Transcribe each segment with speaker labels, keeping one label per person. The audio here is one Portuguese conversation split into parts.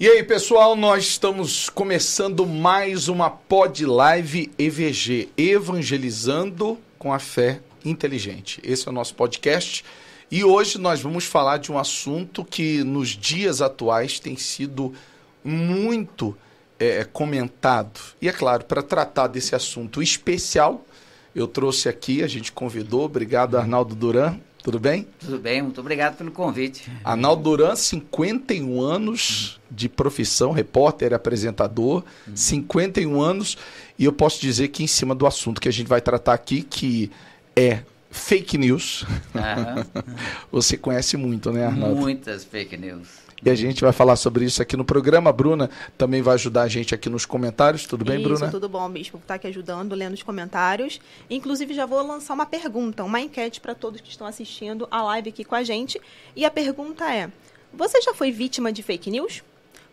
Speaker 1: E aí, pessoal, nós estamos começando mais uma Pod Live EVG, evangelizando com a fé inteligente. Esse é o nosso podcast e hoje nós vamos falar de um assunto que nos dias atuais tem sido muito é, comentado. E é claro, para tratar desse assunto especial, eu trouxe aqui, a gente convidou, obrigado Arnaldo Duran, tudo bem?
Speaker 2: Tudo bem, muito obrigado pelo convite.
Speaker 1: Arnaldo Duran, 51 anos de profissão, repórter, apresentador, uhum. 51 anos, e eu posso dizer que em cima do assunto que a gente vai tratar aqui, que é fake news, uhum. você conhece muito, né, Arnaldo?
Speaker 2: Muitas fake news.
Speaker 1: E a gente vai falar sobre isso aqui no programa. A Bruna também vai ajudar a gente aqui nos comentários. Tudo bem,
Speaker 3: isso,
Speaker 1: Bruna?
Speaker 3: Tudo bom, Bispo. Está aqui ajudando, lendo os comentários. Inclusive, já vou lançar uma pergunta, uma enquete para todos que estão assistindo a live aqui com a gente. E a pergunta é: Você já foi vítima de fake news?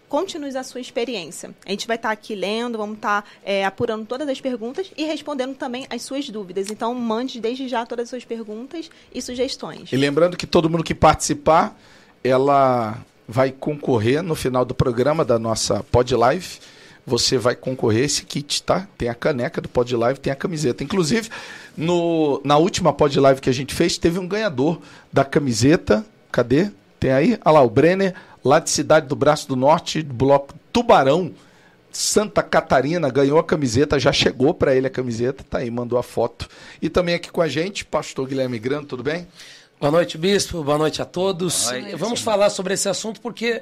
Speaker 3: Conte-nos a sua experiência. A gente vai estar tá aqui lendo, vamos estar tá, é, apurando todas as perguntas e respondendo também as suas dúvidas. Então, mande desde já todas as suas perguntas e sugestões.
Speaker 1: E lembrando que todo mundo que participar, ela vai concorrer no final do programa da nossa Pod Live. Você vai concorrer esse kit, tá? Tem a caneca do Pod Live, tem a camiseta. Inclusive, no, na última Pod Live que a gente fez, teve um ganhador da camiseta. Cadê? Tem aí? Olha lá, o Brenner, lá de Cidade do Braço do Norte, do bloco Tubarão, Santa Catarina, ganhou a camiseta, já chegou para ele a camiseta, tá aí, mandou a foto. E também aqui com a gente, pastor Guilherme Grando, tudo bem?
Speaker 4: Boa noite, Bispo. Boa noite a todos. Noite. Vamos falar sobre esse assunto porque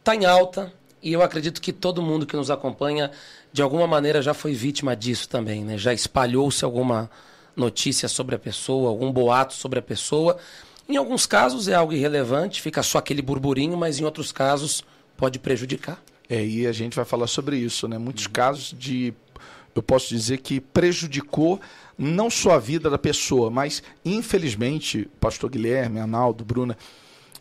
Speaker 4: está em alta e eu acredito que todo mundo que nos acompanha, de alguma maneira, já foi vítima disso também. Né? Já espalhou-se alguma notícia sobre a pessoa, algum boato sobre a pessoa. Em alguns casos é algo irrelevante, fica só aquele burburinho, mas em outros casos pode prejudicar.
Speaker 1: É, e a gente vai falar sobre isso, né? Muitos uhum. casos de, eu posso dizer que prejudicou não só a vida da pessoa, mas infelizmente, pastor Guilherme, Analdo, Bruna,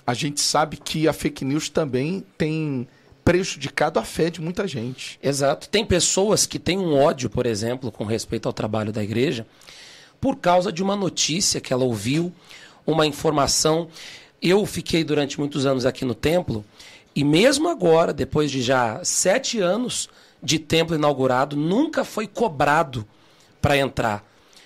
Speaker 1: a gente sabe que a fake news também tem prejudicado a fé de muita gente.
Speaker 4: Exato. Tem pessoas que têm um ódio, por exemplo, com respeito ao trabalho da igreja, por causa de uma notícia que ela ouviu, uma informação. Eu fiquei durante muitos anos aqui no templo e mesmo agora, depois de já sete anos de templo inaugurado, nunca foi cobrado para entrar.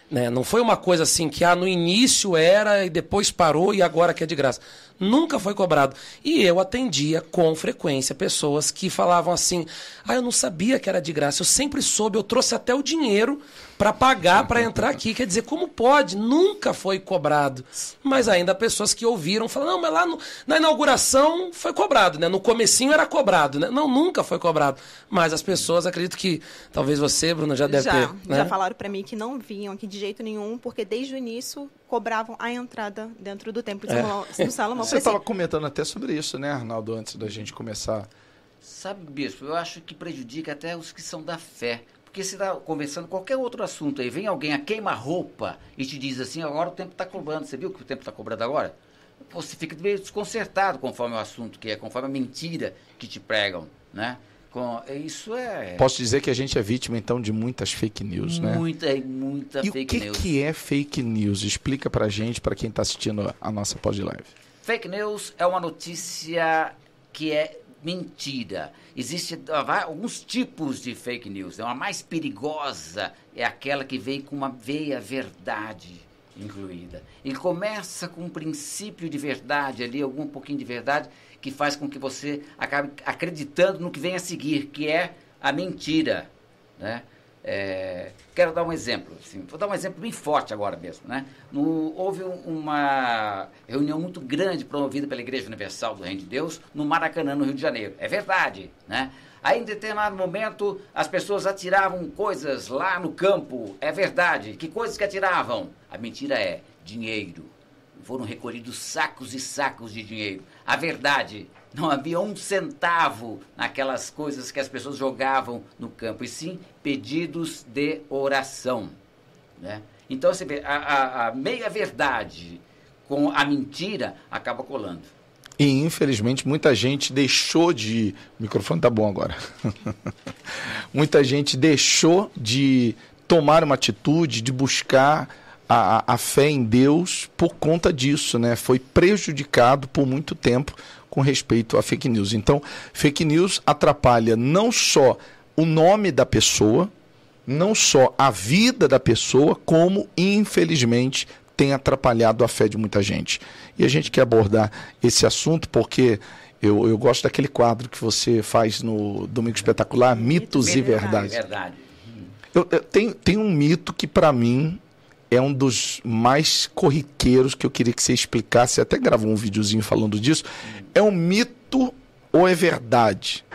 Speaker 4: Né? Não foi uma coisa assim que ah, no início era e depois parou e agora que é de graça. Nunca foi cobrado. E eu atendia com frequência pessoas que falavam assim: ah, eu não sabia que era de graça, eu sempre soube, eu trouxe até o dinheiro para pagar para entrar aqui. Quer dizer, como pode? Nunca foi cobrado. Mas ainda pessoas que ouviram falam, não, mas lá no, na inauguração foi cobrado, né? No comecinho era cobrado, né? Não, nunca foi cobrado. Mas as pessoas, acredito que talvez você, Bruna, já deve
Speaker 3: já,
Speaker 4: ter.
Speaker 3: Né? Já falaram para mim que não vinham aqui de jeito nenhum, porque desde o início cobravam a entrada dentro do templo é. do Salomão.
Speaker 1: Você estava comentando até sobre isso, né, Arnaldo, antes da gente começar.
Speaker 2: Sabe, Bispo, eu acho que prejudica até os que são da fé. Porque se está conversando qualquer outro assunto aí, vem alguém a queima roupa e te diz assim, agora o tempo está cobrando. Você viu que o tempo está cobrando agora? Você fica meio desconcertado conforme o assunto que é, conforme a mentira que te pregam, né? Com, isso é...
Speaker 1: Posso dizer que a gente é vítima, então, de muitas fake news,
Speaker 2: muita, né? Muita, muita
Speaker 1: e
Speaker 2: fake
Speaker 1: que
Speaker 2: news.
Speaker 1: o que é fake news? Explica pra gente, para quem está assistindo a nossa pod live.
Speaker 2: Fake news é uma notícia que é mentira. Existem alguns tipos de fake news. A mais perigosa é aquela que vem com uma veia verdade incluída. Ele começa com um princípio de verdade ali, algum pouquinho de verdade, que faz com que você acabe acreditando no que vem a seguir, que é a mentira. Né? É, quero dar um exemplo, assim, vou dar um exemplo bem forte agora mesmo. Né? No, houve uma reunião muito grande promovida pela Igreja Universal do Reino de Deus no Maracanã, no Rio de Janeiro. É verdade. Né? Aí, em determinado momento, as pessoas atiravam coisas lá no campo. É verdade. Que coisas que atiravam? A mentira é dinheiro. Foram recolhidos sacos e sacos de dinheiro. A verdade não havia um centavo naquelas coisas que as pessoas jogavam no campo, e sim pedidos de oração. Né? Então, você vê, a, a, a meia-verdade com a mentira acaba colando.
Speaker 1: E infelizmente muita gente deixou de. O microfone tá bom agora. muita gente deixou de tomar uma atitude, de buscar a, a fé em Deus por conta disso, né? Foi prejudicado por muito tempo com respeito a fake news. Então, fake news atrapalha não só o nome da pessoa, não só a vida da pessoa, como, infelizmente, tem atrapalhado a fé de muita gente. E a gente quer abordar esse assunto porque eu, eu gosto daquele quadro que você faz no Domingo Espetacular, Mitos e Verdades.
Speaker 2: Verdade.
Speaker 1: Eu, eu, tem, tem um mito que, para mim, é um dos mais corriqueiros que eu queria que você explicasse. Até gravou um videozinho falando disso. É um mito ou é verdade?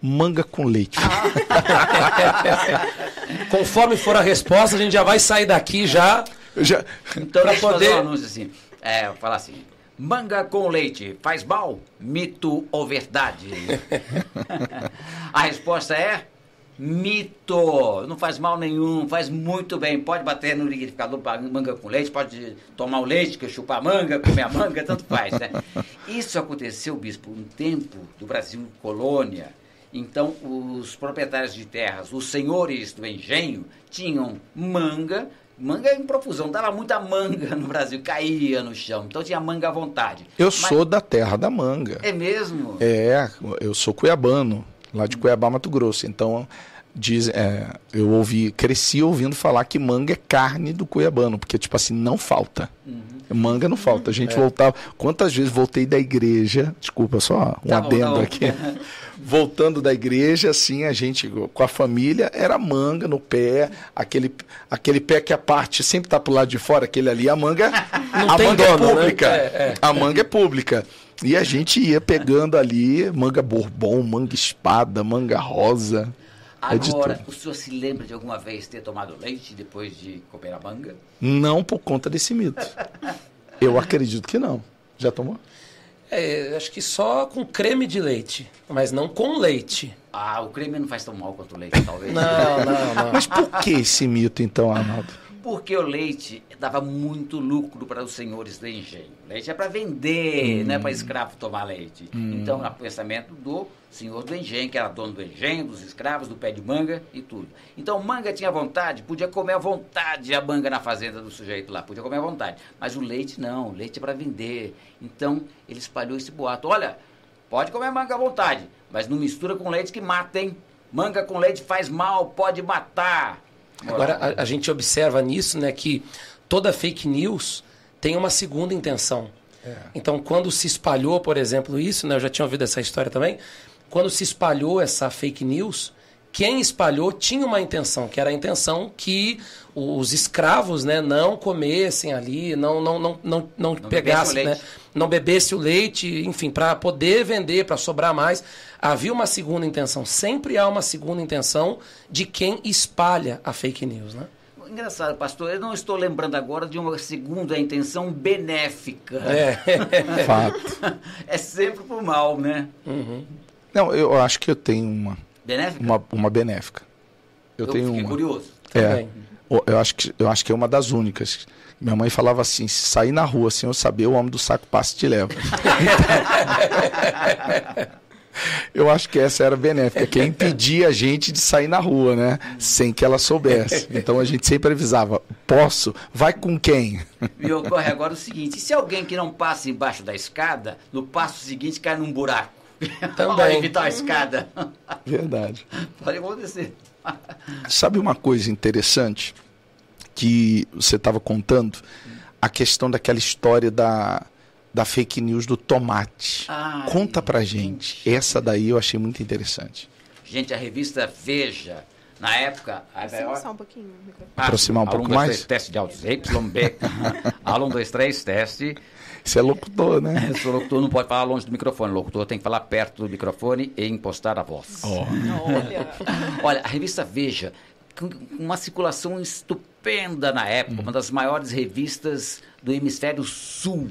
Speaker 1: Manga com leite.
Speaker 4: Conforme for a resposta, a gente já vai sair daqui já.
Speaker 1: já...
Speaker 2: Então, deixa poder... um anúncio assim. É, falar assim. Manga com leite faz mal? Mito ou verdade? a resposta é mito. Não faz mal nenhum, faz muito bem. Pode bater no liquidificador manga com leite, pode tomar o leite, que chupar manga, comer a manga, tanto faz, né? Isso aconteceu, bispo, um tempo do Brasil colônia. Então, os proprietários de terras, os senhores do engenho, tinham manga Manga em profusão, dava muita manga no Brasil, caía no chão. Então tinha manga à vontade.
Speaker 1: Eu Mas... sou da terra da manga.
Speaker 2: É mesmo?
Speaker 1: É, eu sou cuiabano, lá de Cuiabá, Mato Grosso. Então, diz, é, eu ouvi, cresci ouvindo falar que manga é carne do cuiabano, porque, tipo assim, não falta. Uhum. Manga não falta. A gente é. voltava. Quantas vezes voltei da igreja? Desculpa, só um tá adendo bom, tá aqui. Voltando da igreja, assim, a gente, com a família, era manga no pé, aquele, aquele pé que a parte sempre tá pro lado de fora, aquele ali, a manga, não a manga dono, é pública. Né? É. A manga é pública. E a gente ia pegando ali manga bourbon, manga espada, manga rosa.
Speaker 2: É Agora, o senhor se lembra de alguma vez ter tomado leite depois de comer a manga?
Speaker 1: Não por conta desse mito. Eu acredito que não. Já tomou?
Speaker 4: É, acho que só com creme de leite, mas não com leite.
Speaker 2: Ah, o creme não faz tão mal quanto o leite, talvez.
Speaker 4: não, não, não.
Speaker 1: Mas por que esse mito, então, Arnaldo?
Speaker 2: Porque o leite dava muito lucro para os senhores do engenho. Leite é para vender, hum. não é para escravo tomar leite. Hum. Então, o pensamento do senhor do engenho, que era dono do engenho, dos escravos, do pé de manga e tudo. Então, manga tinha vontade, podia comer à vontade a manga na fazenda do sujeito lá, podia comer à vontade. Mas o leite não, o leite é para vender. Então, ele espalhou esse boato. Olha, pode comer manga à vontade, mas não mistura com leite que mata, hein? Manga com leite faz mal, pode matar.
Speaker 4: Agora, a, a gente observa nisso, né, que toda fake news tem uma segunda intenção. É. Então, quando se espalhou, por exemplo, isso, né, eu já tinha ouvido essa história também, quando se espalhou essa fake news, quem espalhou tinha uma intenção, que era a intenção que os escravos né, não comessem ali, não, não, não, não, não, não pegassem, né, não bebesse o leite, enfim, para poder vender, para sobrar mais. Havia uma segunda intenção. Sempre há uma segunda intenção de quem espalha a fake news. Né?
Speaker 2: Engraçado, pastor, eu não estou lembrando agora de uma segunda intenção benéfica.
Speaker 4: É,
Speaker 1: fato.
Speaker 2: É sempre pro mal, né?
Speaker 1: Uhum. Não, eu acho que eu tenho uma.
Speaker 2: Benéfica?
Speaker 1: Uma, uma benéfica. Eu, eu tenho uma.
Speaker 2: curioso.
Speaker 1: É. Eu acho, que, eu acho que é uma das únicas. Minha mãe falava assim: se sair na rua sem eu saber, o homem do saco passa e te leva. Eu acho que essa era benéfica, que é impedir a gente de sair na rua, né? Sem que ela soubesse. Então a gente sempre avisava: posso? Vai com quem?
Speaker 2: Me ocorre agora o seguinte: se alguém que não passa embaixo da escada, no passo seguinte cai num buraco? Também. Para evitar a escada.
Speaker 1: Verdade.
Speaker 2: Pode acontecer.
Speaker 1: Sabe uma coisa interessante que você estava contando? A questão daquela história da da fake news do tomate. Ai, Conta pra gente. gente. Essa daí eu achei muito interessante.
Speaker 2: Gente, a revista Veja, na época.
Speaker 3: Aproximar um pouquinho.
Speaker 1: Aproximar um pouco mais. 1, 2, 3,
Speaker 2: teste de áudios. YB. Alan 1, 2, 3, teste.
Speaker 1: Você é locutor, né?
Speaker 2: Eu sou locutor, não pode falar longe do microfone. O locutor tem que falar perto do microfone e impostar a voz.
Speaker 1: Oh.
Speaker 2: Olha. Olha, a revista Veja, com uma circulação estupenda na época, hum. uma das maiores revistas do hemisfério sul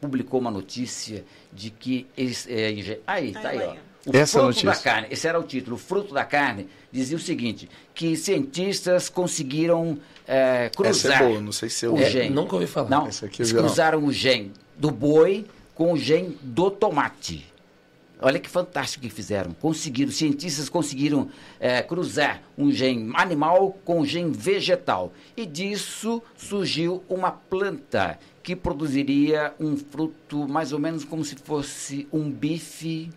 Speaker 2: publicou uma notícia de que. Eles, é, aí, tá aí, ó. O
Speaker 1: Essa
Speaker 2: fruto
Speaker 1: notícia.
Speaker 2: da carne, esse era o título, o fruto da carne, dizia o seguinte, que cientistas conseguiram é, cruzar
Speaker 1: Essa é boa, não sei se eu...
Speaker 2: o
Speaker 1: é,
Speaker 2: gene.
Speaker 4: Nunca ouvi falar.
Speaker 2: Não, eles cruzaram o gene do boi com o gene do tomate. Olha que fantástico que fizeram. Conseguiram, cientistas conseguiram é, cruzar um gene animal com um gene vegetal. E disso surgiu uma planta que produziria um fruto mais ou menos como se fosse um bife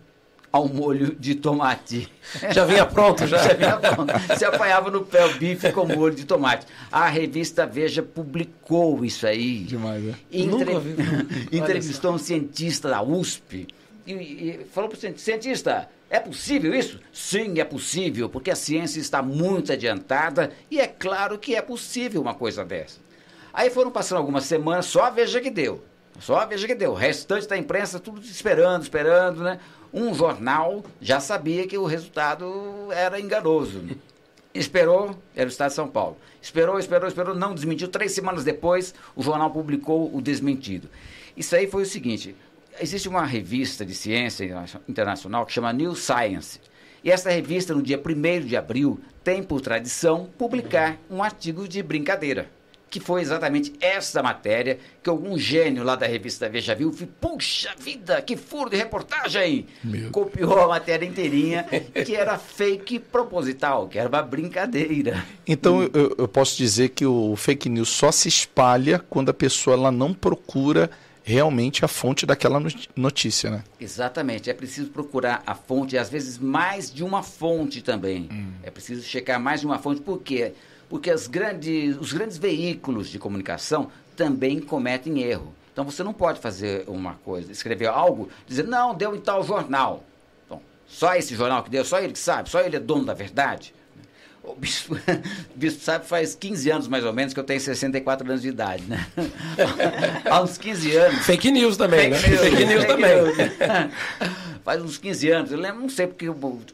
Speaker 2: ao molho de tomate.
Speaker 4: Já vinha pronto, já?
Speaker 2: já vinha pronto. Você apanhava no pé o bife com molho de tomate. A revista Veja publicou isso aí.
Speaker 1: Demais, né?
Speaker 2: Entre...
Speaker 4: Nunca vi.
Speaker 2: Entrevistou um cientista da USP e, e falou para o cientista, é possível isso? Sim, é possível, porque a ciência está muito adiantada e é claro que é possível uma coisa dessa. Aí foram passando algumas semanas, só a Veja que deu. Só a Veja que deu. O restante da imprensa, tudo esperando, esperando, né? Um jornal já sabia que o resultado era enganoso. Esperou, era o Estado de São Paulo. Esperou, esperou, esperou, não desmentiu. Três semanas depois, o jornal publicou o desmentido. Isso aí foi o seguinte: existe uma revista de ciência internacional que chama New Science. E essa revista, no dia 1 de abril, tem por tradição publicar um artigo de brincadeira que foi exatamente essa matéria que algum gênio lá da revista Veja viu, e, puxa vida, que furo de reportagem!
Speaker 1: Meu.
Speaker 2: Copiou a matéria inteirinha, que era fake proposital, que era uma brincadeira.
Speaker 1: Então eu, eu posso dizer que o fake news só se espalha quando a pessoa ela não procura realmente a fonte daquela notícia, né?
Speaker 2: Exatamente, é preciso procurar a fonte, e às vezes mais de uma fonte também. É preciso checar mais de uma fonte, por quê? Porque grandes, os grandes veículos de comunicação também cometem erro. Então você não pode fazer uma coisa, escrever algo, dizer, não, deu em tal jornal. Bom, só esse jornal que deu, só ele que sabe, só ele é dono da verdade. O bispo, o bispo sabe faz 15 anos mais ou menos que eu tenho 64 anos de idade, né? Há uns 15 anos.
Speaker 4: Fake news também, né?
Speaker 2: Fake news,
Speaker 4: Fake news
Speaker 2: fake
Speaker 4: também.
Speaker 2: news. Faz uns 15 anos, eu lembro, não sei porque,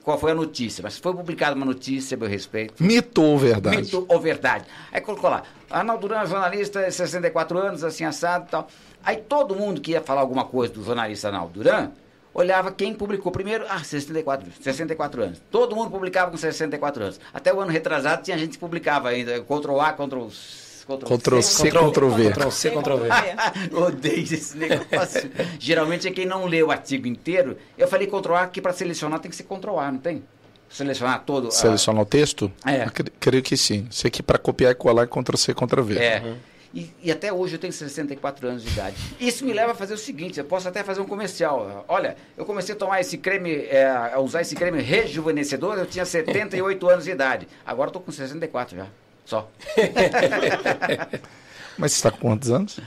Speaker 2: qual foi a notícia, mas foi publicada uma notícia a meu respeito.
Speaker 1: Mito ou verdade?
Speaker 2: Mito ou verdade. Aí colocou lá, Arnaldo Duran, jornalista, 64 anos, assim, assado e tal. Aí todo mundo que ia falar alguma coisa do jornalista Arnaldo Duran, olhava quem publicou primeiro, ah, 64, 64 anos. Todo mundo publicava com 64 anos. Até o ano retrasado tinha gente que publicava ainda, Ctrl A, Ctrl
Speaker 1: Ctrl C, Ctrl V.
Speaker 4: Ctrl C, Ctrl V.
Speaker 2: Odeio esse negócio. Geralmente é quem não lê o artigo inteiro. Eu falei Ctrl A, que para selecionar tem que ser Ctrl A, não tem? Selecionar todo. a-
Speaker 1: Selecionar o texto?
Speaker 2: É.
Speaker 1: Creio que sim. Isso aqui para copiar e colar é Ctrl C, Ctrl V.
Speaker 2: É. E, e até hoje eu tenho 64 anos de idade. Isso me leva a fazer o seguinte: eu posso até fazer um comercial. Olha, eu comecei a tomar esse creme, é, a usar esse creme rejuvenescedor, eu tinha 78 anos de idade. Agora eu tô com 64 já. Só.
Speaker 1: Mas você está com quantos anos?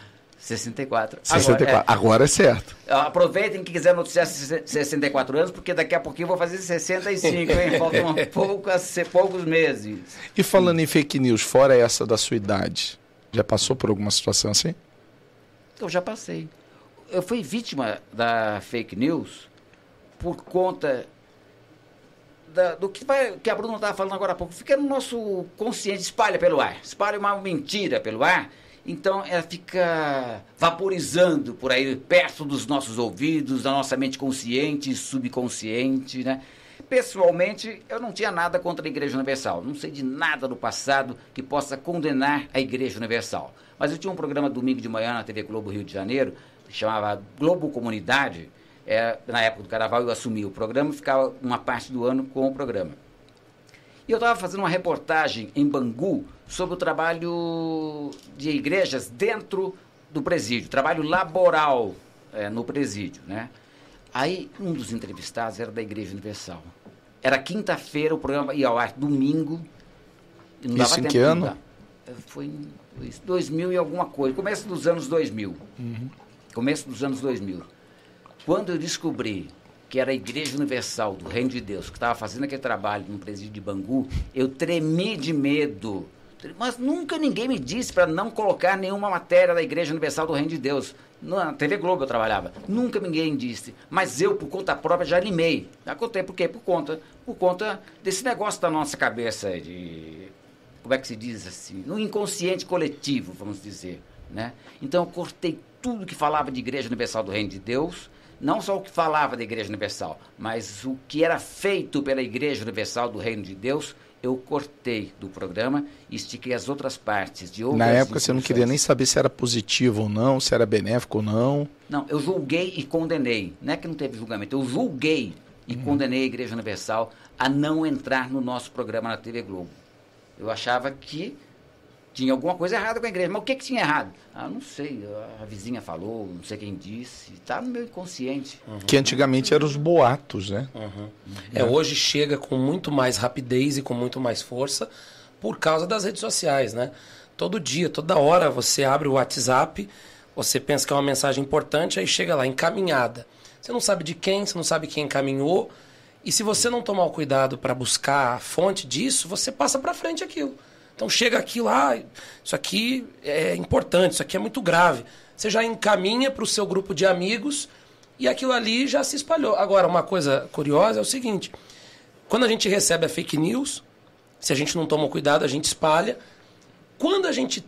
Speaker 2: 64.
Speaker 1: 64.
Speaker 2: Agora,
Speaker 1: Agora é certo.
Speaker 2: é, aproveitem que quiser noticiar 64 anos, porque daqui a pouquinho eu vou fazer 65, hein? Faltam poucas, poucos meses.
Speaker 1: E falando em fake news, fora essa da sua idade, já passou por alguma situação assim?
Speaker 2: Eu já passei. Eu fui vítima da fake news por conta da- do que, vai- que a Bruna estava falando agora há pouco. Fica no nosso consciente, espalha pelo ar. Espalha uma mentira pelo ar. Então ela fica vaporizando por aí, perto dos nossos ouvidos, da nossa mente consciente e subconsciente, né? Pessoalmente, eu não tinha nada contra a Igreja Universal. Não sei de nada do passado que possa condenar a Igreja Universal. Mas eu tinha um programa domingo de manhã na TV Globo Rio de Janeiro, que chamava Globo Comunidade. É, na época do carnaval eu assumi o programa e ficava uma parte do ano com o programa. E eu estava fazendo uma reportagem em Bangu sobre o trabalho de igrejas dentro do presídio, trabalho laboral eh, no presídio, né? Aí um dos entrevistados era da Igreja Universal. Era quinta-feira, o programa ia ao ar domingo. e não
Speaker 1: Isso
Speaker 2: dava
Speaker 1: em
Speaker 2: tempo
Speaker 1: que ano?
Speaker 2: mudar. Eh, Foi em dois- 2000 e alguma coisa, começo dos anos 2000. Começo dos anos 2000. Quando eu descobri que era a Igreja Universal do Reino de Deus que estava fazendo aquele trabalho no presídio de Bangu, eu tremi de medo. Mas nunca ninguém me disse para não colocar nenhuma matéria da Igreja Universal do Reino de Deus. Na TV Globo eu trabalhava. Nunca ninguém disse. Mas eu, por conta própria, já animei. Já contei por quê? Por conta, por conta desse negócio da nossa cabeça de como é que se diz assim, no inconsciente coletivo, vamos dizer, né? Então eu cortei tudo que falava de Igreja Universal do Reino de Deus, não só o que falava da Igreja Universal, mas o que era feito pela Igreja Universal do Reino de Deus, eu cortei do programa e estiquei as outras partes de outras
Speaker 1: Na época você não queria nem saber se era positivo ou não, se era benéfico ou não.
Speaker 2: Não, eu julguei e condenei. Não é que não teve julgamento, eu julguei e condenei a Igreja Universal a não entrar no nosso programa na TV Globo. Eu achava que tinha alguma coisa errada com a igreja. Mas o que, que tinha errado? Ah, não sei. A vizinha falou, não sei quem disse. Está no meu inconsciente.
Speaker 1: Que antigamente eram os boatos, né?
Speaker 4: É, hoje chega com muito mais rapidez e com muito mais força por causa das redes sociais, né? Todo dia, toda hora você abre o WhatsApp, você pensa que é uma mensagem importante, aí chega lá, encaminhada. Você não sabe de quem, você não sabe quem encaminhou, e se você não tomar o cuidado para buscar a fonte disso, você passa para frente aquilo. Então chega aquilo, ah, isso aqui é importante, isso aqui é muito grave. Você já encaminha para o seu grupo de amigos e aquilo ali já se espalhou. Agora, uma coisa curiosa é o seguinte: quando a gente recebe a fake news, se a gente não toma cuidado, a gente espalha. Quando a gente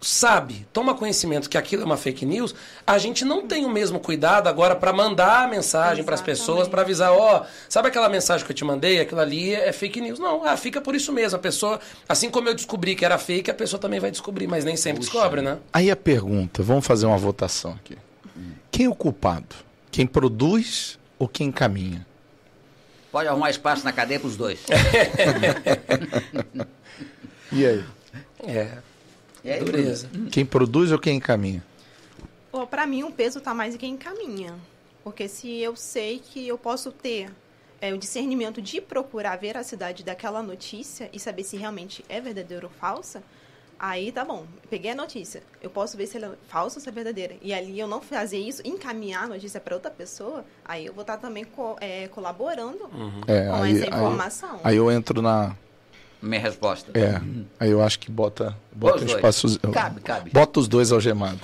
Speaker 4: sabe, toma conhecimento que aquilo é uma fake news, a gente não tem o mesmo cuidado agora para mandar a mensagem para as pessoas, para avisar, ó, sabe aquela mensagem que eu te mandei, aquilo ali é fake news. Não, ah, fica por isso mesmo. A pessoa, assim como eu descobri que era fake, a pessoa também vai descobrir, mas nem sempre
Speaker 2: Puxa.
Speaker 4: descobre, né?
Speaker 1: Aí a pergunta, vamos fazer uma votação aqui. Quem é o culpado? Quem produz ou quem encaminha?
Speaker 2: Pode arrumar espaço na cadeia para os dois.
Speaker 1: E aí?
Speaker 4: É.
Speaker 2: E aí,
Speaker 4: Dureza.
Speaker 1: Quem produz ou quem encaminha?
Speaker 3: Pô, pra mim, o peso tá mais em quem encaminha. Porque se eu sei que eu posso ter é, o discernimento de procurar a veracidade daquela notícia e saber se realmente é verdadeira ou falsa, aí tá bom. Peguei a notícia. Eu posso ver se ela é falsa ou se é verdadeira. E ali eu não fazer isso, encaminhar a notícia para outra pessoa, aí eu vou estar também co- é, colaborando
Speaker 1: É,
Speaker 3: com
Speaker 1: aí,
Speaker 3: essa
Speaker 1: aí-
Speaker 3: informação.
Speaker 1: aí eu entro na.
Speaker 2: Minha resposta.
Speaker 1: É, aí eu acho que bota, bota
Speaker 2: Os
Speaker 1: um
Speaker 2: dois.
Speaker 1: espaço.
Speaker 2: Cabe, cabe.
Speaker 1: Bota os dois algemados.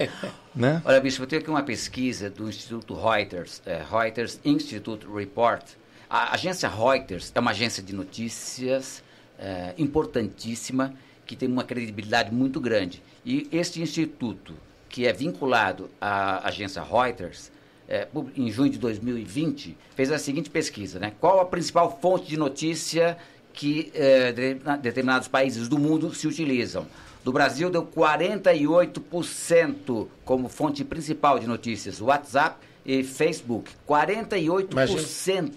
Speaker 1: né?
Speaker 2: Olha, bicho, eu tenho aqui uma pesquisa do Instituto Reuters, é, Reuters Institute Report. A agência Reuters é uma agência de notícias é, importantíssima, que tem uma credibilidade muito grande. E este instituto, que é vinculado à agência Reuters, é, em junho de 2020, fez a seguinte pesquisa, né? Qual a principal fonte de notícia que é, de- na- determinados países do mundo se utilizam? Do Brasil deu 48% como fonte principal de notícias, WhatsApp e Facebook. 48%.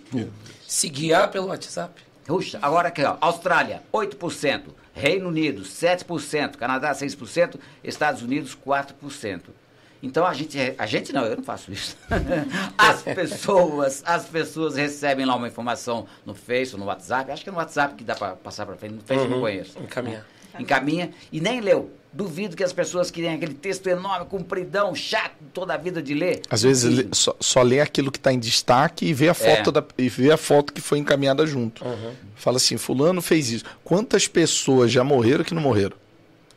Speaker 4: Se guiar pelo WhatsApp.
Speaker 2: Puxa, agora aqui, ó, Austrália, 8%, Reino Unido, 7%, Canadá, 6%, Estados Unidos, 4%. Então a gente, a gente não, eu não faço isso. As pessoas, as pessoas recebem lá uma informação no Face ou no WhatsApp, acho que é no WhatsApp que dá para passar para frente, no Face eu não conheço.
Speaker 4: Encaminhar.
Speaker 2: Encaminha e nem leu. Duvido que as pessoas que têm aquele texto enorme, compridão, chato, toda a vida de ler.
Speaker 1: Às vezes lê- só, só lê aquilo que está em destaque e vê a foto,
Speaker 2: É.
Speaker 1: da, e vê a foto que foi encaminhada junto. Fala assim, fulano fez isso. Quantas pessoas já morreram que não morreram?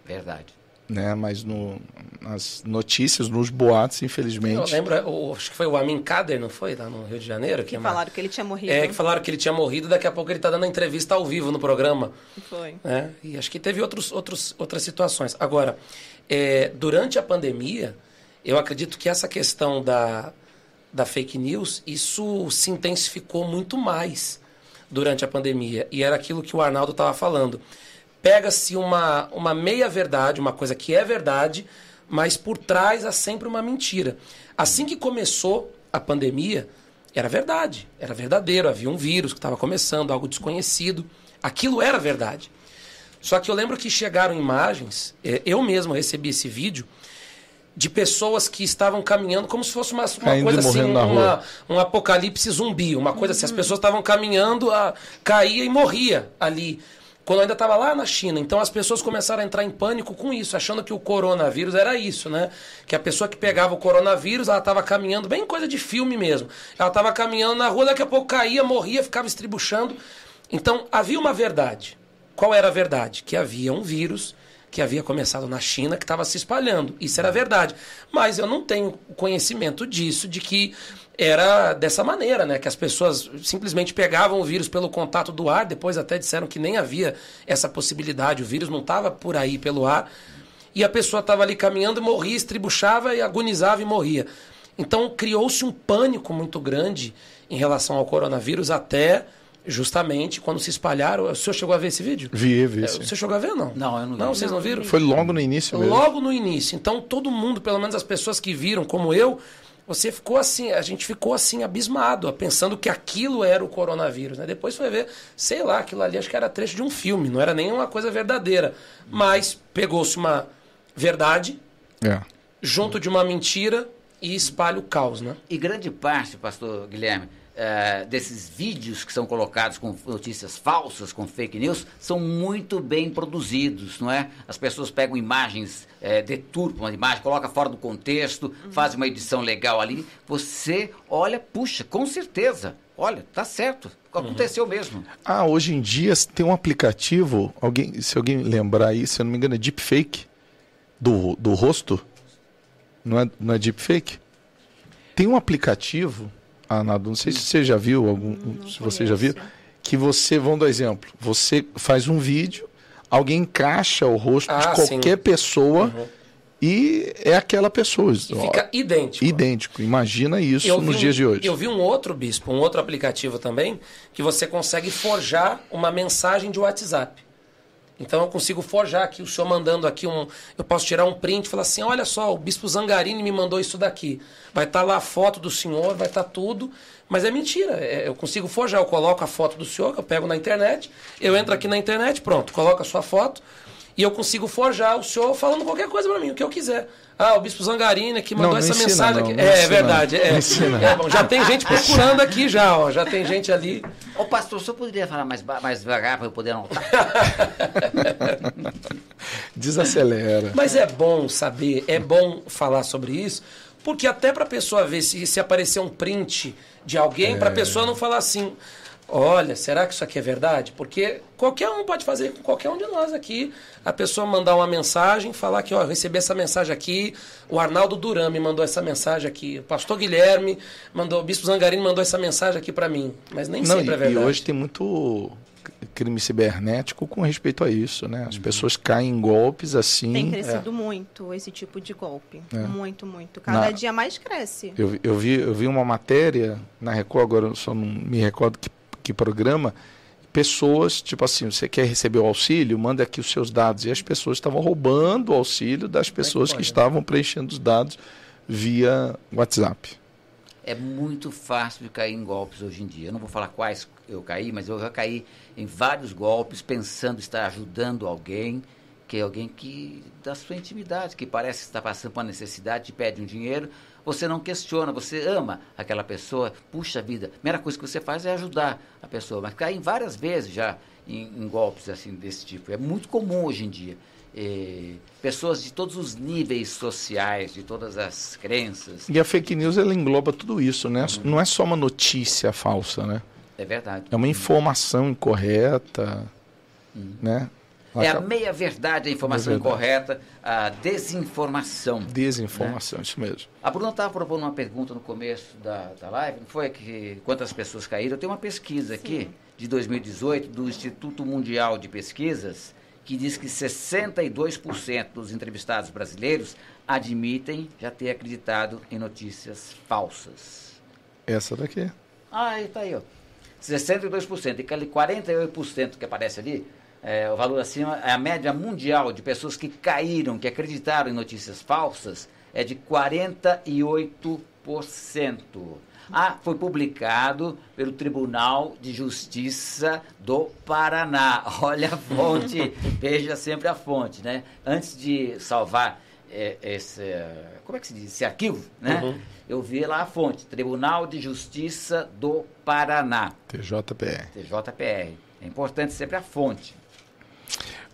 Speaker 2: Verdade.
Speaker 1: Né? Mas no, nas notícias, nos boatos,
Speaker 4: Eu
Speaker 1: infelizmente.
Speaker 4: lembro, o- acho que foi o Amin Kader, não foi? Lá no Rio de Janeiro?
Speaker 3: Que
Speaker 4: é uma-
Speaker 3: falaram que ele tinha morrido.
Speaker 4: É, que falaram que ele tinha morrido, daqui a pouco ele tá dando a entrevista ao vivo no programa.
Speaker 3: Foi.
Speaker 4: né? E acho que teve outros, outros, outras situações. Agora, é, durante a pandemia, eu acredito que essa questão da, da fake news, isso se intensificou muito mais durante a pandemia. E era aquilo que o Arnaldo estava falando. Pega-se uma, uma meia-verdade, uma coisa que é verdade, mas por trás há sempre uma mentira. Assim que começou a pandemia, era verdade, era verdadeiro, havia um vírus que estava começando, algo desconhecido. Aquilo era verdade. Só que eu lembro que chegaram imagens, eh, eu mesmo recebi esse vídeo, de pessoas que estavam caminhando como se fosse uma, uma
Speaker 1: Caindo
Speaker 4: coisa assim, uma- um apocalipse zumbi, uma coisa assim. As pessoas estavam caminhando, a, caía e morria ali. Quando ainda estava lá na China. Então as pessoas começaram a entrar em pânico com isso, achando que o coronavírus era isso, né? Que a pessoa que pegava o coronavírus, ela estava caminhando, bem coisa de filme mesmo. Ela estava caminhando na rua, daqui a pouco caía, morria, ficava estribuchando. Então havia uma verdade. Qual era a verdade? Que havia um vírus que havia começado na China, que estava se espalhando. Isso era verdade. Mas eu não tenho conhecimento disso, de que era dessa maneira, né? Que as pessoas simplesmente pegavam o vírus pelo contato do ar, depois até disseram que nem havia essa possibilidade, o vírus não estava por aí pelo ar, e a pessoa estava ali caminhando, morria, estribuchava e agonizava e morria. Então criou-se um pânico muito grande em relação ao coronavírus até justamente quando se espalharam. O senhor chegou a ver esse vídeo?
Speaker 1: Vi, vi.
Speaker 4: É,
Speaker 1: sim.
Speaker 4: Você chegou a ver, não?
Speaker 2: Não, eu não vi.
Speaker 4: Não, vocês não viram?
Speaker 1: Foi logo no início mesmo.
Speaker 4: Logo no início. Então, todo mundo, pelo menos as pessoas que viram, como eu, você ficou assim, a gente ficou assim, abismado, pensando que aquilo era o coronavírus. Né? Depois foi ver, sei lá, aquilo ali acho que era trecho de um filme, não era nenhuma coisa verdadeira. Mas pegou-se uma verdade
Speaker 1: É.
Speaker 4: junto de uma mentira e espalha o caos, né?
Speaker 2: E grande parte, pastor Guilherme, eh, desses vídeos que são colocados com notícias falsas, com fake news, são muito bem produzidos, não é? As pessoas pegam imagens, eh, deturpam a imagem, colocam fora do contexto, fazem uma edição legal ali. Você olha, puxa, com certeza, olha, tá certo, aconteceu mesmo.
Speaker 1: Ah, hoje em dia tem um aplicativo, alguém, se alguém lembrar aí, se eu não me engano, é Deepfake, do, do rosto. Não é, não é Deepfake? Tem um aplicativo, ah, Nado, não sei se você já viu, algum,
Speaker 3: Não
Speaker 1: se você já viu, que você, vamos dar exemplo, você faz um vídeo, alguém encaixa o rosto
Speaker 4: Ah,
Speaker 1: de qualquer
Speaker 4: sim.
Speaker 1: pessoa e é aquela pessoa.
Speaker 4: E fica idêntico.
Speaker 1: idêntico. Imagina isso nos
Speaker 4: um-
Speaker 1: dias de hoje.
Speaker 4: Eu vi um outro, Bispo, um outro aplicativo também, que você consegue forjar uma mensagem de WhatsApp. Então eu consigo forjar aqui, o senhor mandando aqui um. Eu posso tirar um print e falar assim: olha só, o Bispo Zangarini me mandou isso daqui. Vai estar lá a foto do senhor, vai estar tudo. Mas é mentira. É, eu consigo forjar, eu coloco a foto do senhor, que eu pego na internet, eu entro aqui na internet, pronto, coloco a sua foto. E eu consigo forjar o senhor falando qualquer coisa pra mim, o que eu quiser. Ah, o Bispo Zangarini que mandou
Speaker 1: Não, não
Speaker 4: essa
Speaker 1: ensina,
Speaker 4: mensagem
Speaker 1: não,
Speaker 4: aqui.
Speaker 1: não
Speaker 4: é,
Speaker 1: ensina,
Speaker 4: verdade. É,
Speaker 1: ensina.
Speaker 4: É, bom, já tem gente procurando aqui já, ó. Já tem gente ali.
Speaker 2: Ô pastor, o senhor poderia falar mais, mais devagar para eu poder anotar?
Speaker 1: Desacelera.
Speaker 4: Mas é bom saber, é bom falar sobre isso, porque até para a pessoa ver se, se aparecer um print de alguém, para a pessoa não falar assim: olha, será que isso aqui é verdade? Porque qualquer um pode fazer com qualquer um de nós aqui. A pessoa mandar uma mensagem, falar que, ó, eu recebi essa mensagem aqui, o Arnaldo Duran me mandou essa mensagem aqui, o pastor Guilherme mandou, o Bispo Zangarini mandou essa mensagem aqui para mim. Mas nem
Speaker 1: Não,
Speaker 4: sempre
Speaker 1: e,
Speaker 4: é verdade.
Speaker 1: e hoje tem muito crime cibernético com respeito a isso, né? As pessoas caem em golpes assim.
Speaker 3: Tem crescido muito esse tipo de golpe.
Speaker 1: É.
Speaker 3: Muito, muito. Cada
Speaker 1: Na-
Speaker 3: dia mais cresce.
Speaker 1: Eu, vi- eu, vi, eu vi uma matéria na Record, agora eu só não me recordo que, que programa. Pessoas, tipo assim, você quer receber o auxílio, manda aqui os seus dados. E as pessoas estavam roubando o auxílio das pessoas que
Speaker 4: pode, né?
Speaker 1: estavam preenchendo os dados via WhatsApp.
Speaker 2: É muito fácil de cair em golpes hoje em dia. Eu não vou falar quais eu caí, mas eu já caí em vários golpes pensando estar ajudando alguém, que é alguém que da sua intimidade, que parece estar passando por uma necessidade, te pede um dinheiro, você não questiona, você ama aquela pessoa, puxa vida, a primeira coisa que você faz é ajudar a pessoa, mas caí várias vezes já em, em golpes assim desse tipo. É muito comum hoje em dia. Eh, pessoas de todos os níveis sociais, de todas as crenças,
Speaker 1: E a fake news ela engloba tudo isso, né?
Speaker 4: Uhum.
Speaker 1: Não é só uma notícia falsa, né?
Speaker 2: É verdade.
Speaker 1: É uma informação incorreta, né?
Speaker 2: É a meia-verdade, a informação
Speaker 1: Meia-verdade.
Speaker 2: incorreta, a desinformação.
Speaker 1: Desinformação, isso mesmo.
Speaker 2: A Bruna estava propondo uma pergunta no começo da, da live, não foi que quantas pessoas caíram? Eu tenho uma pesquisa aqui, de 2018, do Instituto Mundial de Pesquisas, que diz que 62% dos entrevistados brasileiros admitem já ter acreditado em notícias falsas.
Speaker 1: Essa daqui.
Speaker 2: Ah, aí tá aí, ó. 62%. E aquele 48% que aparece ali, é, o valor acima, é a média mundial de pessoas que caíram, que acreditaram em notícias falsas, é de 48%. Ah, foi publicado pelo Tribunal de Justiça do Paraná. Olha a fonte, veja sempre a fonte, né? Antes de salvar esse, é, como é que se diz, esse arquivo, né?
Speaker 4: Uhum.
Speaker 2: Eu vi lá a fonte, Tribunal de Justiça do Paraná,
Speaker 1: TJPR.
Speaker 2: TJPR. É importante sempre a fonte.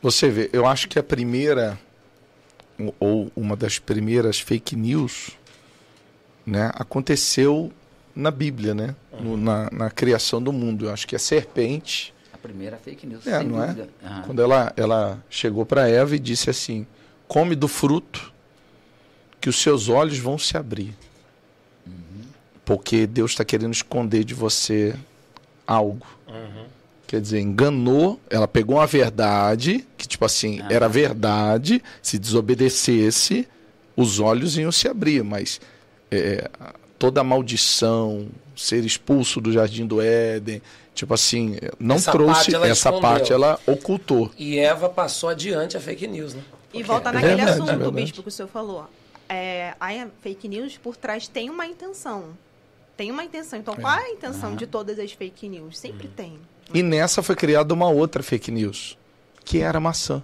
Speaker 1: Você vê, eu acho que a primeira, ou uma das primeiras fake news, né, aconteceu na Bíblia, né? No- na, na criação do mundo. Eu acho que a serpente,
Speaker 2: A primeira fake news,
Speaker 1: É,
Speaker 2: sem
Speaker 1: não é?
Speaker 2: dúvida. Aham.
Speaker 1: quando ela, ela chegou para Eva e disse assim: come do fruto, que os seus olhos vão se abrir. Porque Deus está querendo esconder de você algo. Quer dizer, enganou, ela pegou uma verdade, que tipo assim,
Speaker 2: Ah.
Speaker 1: era verdade, se desobedecesse, os olhos iam se abrir, mas é, toda a maldição, ser expulso do jardim do Éden, tipo assim, não
Speaker 4: Essa
Speaker 1: trouxe
Speaker 4: parte
Speaker 1: essa
Speaker 4: escondeu.
Speaker 1: parte, ela ocultou.
Speaker 4: E Eva passou adiante a fake news, né?
Speaker 3: E volta naquele
Speaker 1: verdade,
Speaker 3: assunto,
Speaker 1: verdade.
Speaker 3: bispo, que o senhor falou. É, a fake news por trás tem uma intenção. Tem uma intenção. Então, qual é a intenção de todas as fake news? Sempre tem.
Speaker 1: E nessa foi criada uma outra fake news, que era maçã.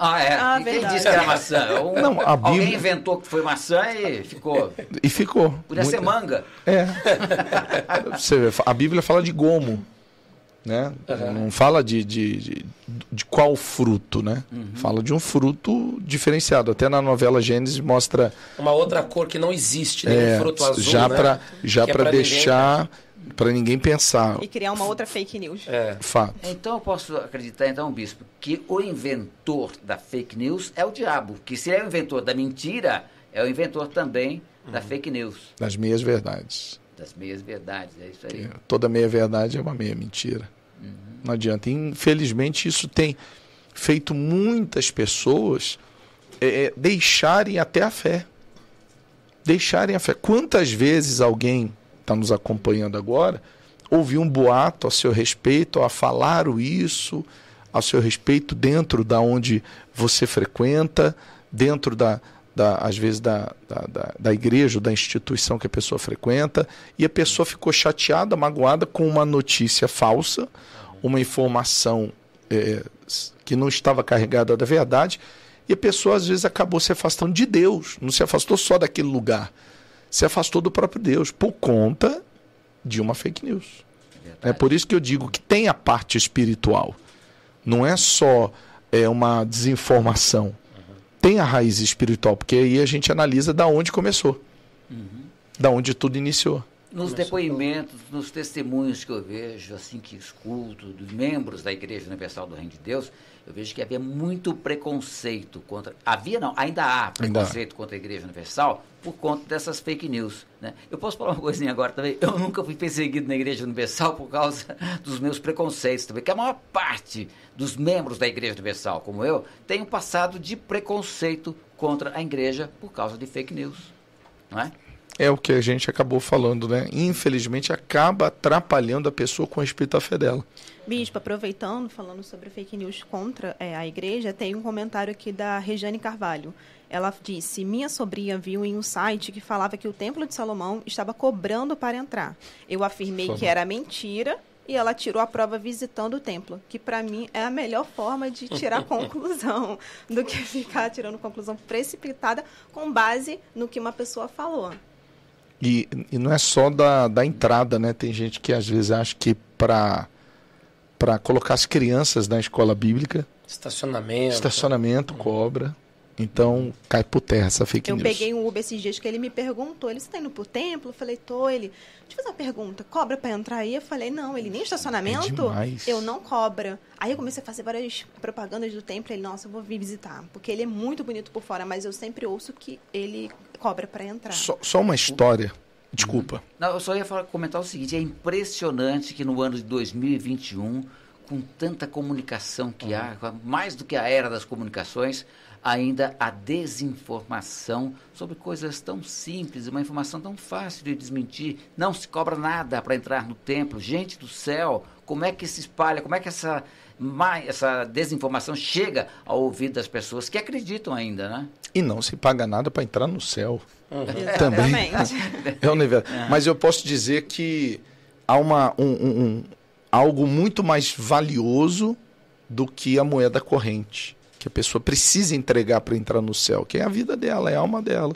Speaker 2: Ah, é.
Speaker 3: Ah,
Speaker 2: quem disse que era maçã? Um-
Speaker 1: Não, a
Speaker 2: Alguém
Speaker 1: Bíblia-
Speaker 2: inventou que foi maçã e ficou.
Speaker 1: E ficou.
Speaker 2: Podia ser
Speaker 1: Muita-
Speaker 2: manga.
Speaker 1: É. Você vê, a Bíblia fala de gomo, né? Não fala de, de, de, de qual fruto, né? Fala de um fruto diferenciado. Até na novela Gênesis mostra
Speaker 4: Uma outra cor que não existe, nem
Speaker 1: é,
Speaker 4: um fruto azul,
Speaker 1: já
Speaker 4: né?
Speaker 1: para já
Speaker 4: Que é
Speaker 1: para
Speaker 4: pra ninguém,
Speaker 1: deixar para ninguém pensar.
Speaker 3: E criar uma outra fake news.
Speaker 4: É.
Speaker 1: Fato.
Speaker 2: Então eu posso acreditar, então, bispo, que o inventor da fake news é o diabo. Que se ele é o inventor da mentira, é o inventor também da fake news,
Speaker 1: Das meias verdades.
Speaker 2: das meias verdades. É isso aí.
Speaker 1: Toda meia verdade é uma meia mentira. Não adianta. Infelizmente, isso tem feito muitas pessoas é, é, deixarem até a fé. Deixarem a fé. Quantas vezes alguém está nos acompanhando agora ouviu um boato a seu respeito, a falaram isso a seu respeito dentro da onde você frequenta, dentro da, da às vezes da, da, da, da igreja, da instituição que a pessoa frequenta, e a pessoa ficou chateada, magoada com uma notícia falsa, uma informação é, que não estava carregada da verdade, e a pessoa às vezes acabou se afastando de Deus, não se afastou só daquele lugar, se afastou do próprio Deus, por conta de uma fake news. É por isso que eu digo que tem a parte espiritual. Não é só é, uma desinformação. Tem a raiz espiritual, porque aí a gente analisa da onde começou. Da onde tudo iniciou.
Speaker 2: Nos depoimentos, nos testemunhos que eu vejo, assim que escuto, dos membros da Igreja Universal do Reino de Deus, eu vejo que havia muito preconceito contra. Havia não, ainda há
Speaker 1: Ainda
Speaker 2: preconceito contra a Igreja Universal por conta dessas fake news. Né? Eu posso falar uma coisinha agora também. Eu nunca fui perseguido na Igreja Universal por causa dos meus preconceitos também, que a maior parte dos membros da Igreja Universal, como eu, tem um passado de preconceito contra a igreja por causa de fake news. Não é?
Speaker 1: É o que a gente acabou falando, né? Infelizmente acaba atrapalhando a pessoa com respeito à fé dela.
Speaker 3: Bispo, aproveitando, falando sobre fake news contra é, a igreja, tem um comentário aqui da Regiane Carvalho. Ela disse: Minha sobrinha viu em um site que falava que o Templo de Salomão estava cobrando para entrar. Eu afirmei que era mentira e ela tirou a prova visitando o templo, que para mim é a melhor forma de tirar conclusão do que ficar tirando conclusão precipitada com base no que uma pessoa falou.
Speaker 1: E, e não é só da, da entrada, né? Tem gente que às vezes acha que para para colocar as crianças na escola bíblica,
Speaker 4: Estacionamento.
Speaker 1: estacionamento cobra. Então cai por terra essa fake
Speaker 3: Eu
Speaker 1: news.
Speaker 3: peguei um Uber esses dias que ele me perguntou, ele, você tá indo pro templo? Eu falei, tô. Ele, deixa eu fazer uma pergunta, cobra pra entrar aí? Eu falei, não, ele nem estacionamento,
Speaker 1: É
Speaker 3: eu não cobra. Aí eu comecei a fazer várias propagandas do templo, ele, nossa, eu vou vir visitar, porque ele é muito bonito por fora, mas eu sempre ouço que ele cobra pra entrar.
Speaker 1: Só, só uma história. Desculpa.
Speaker 2: Não, eu só ia falar- comentar o seguinte: é impressionante que no ano de 2021, com tanta comunicação que há, mais do que a era das comunicações, ainda a desinformação sobre coisas tão simples, uma informação tão fácil de desmentir. Não se cobra nada para entrar no templo. Gente do céu, como é que se espalha, como é que essa, ma- essa desinformação chega ao ouvido das pessoas que acreditam ainda, né?
Speaker 1: E não se paga nada para entrar no céu. Também.
Speaker 3: Exatamente.
Speaker 1: É um nível. Mas eu posso dizer que há uma, um, um- um- algo muito mais valioso do que a moeda corrente. Que a pessoa precisa entregar para entrar no céu, que é a vida dela, é a alma dela.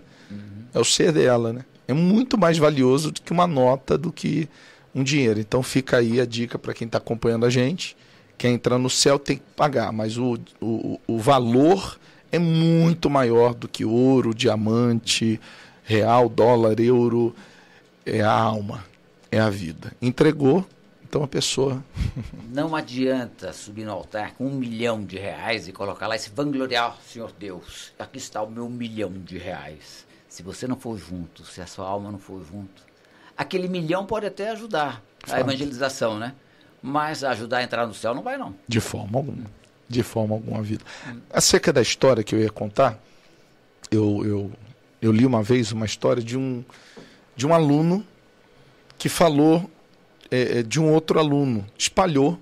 Speaker 1: É o ser dela, né? É muito mais valioso do que uma nota, do que um dinheiro. Então fica aí a dica para quem está acompanhando a gente. Quer entrar no céu tem que pagar, mas o, o, o valor é muito maior do que ouro, diamante, real, dólar, euro. É a alma, é a vida. Entregou, então a pessoa.
Speaker 2: Não adianta subir no altar com um milhão de reais e colocar lá e se vangloriar, Senhor Deus, aqui está o meu milhão de reais. Se você não for junto, se a sua alma não for junto, aquele milhão pode até ajudar a evangelização, né? Mas ajudar a entrar no céu não vai não.
Speaker 1: De forma alguma. De forma alguma vida. Acerca da história que eu ia contar, eu, eu, eu li uma vez uma história de um, de um aluno que falou é, é, de um outro aluno, espalhou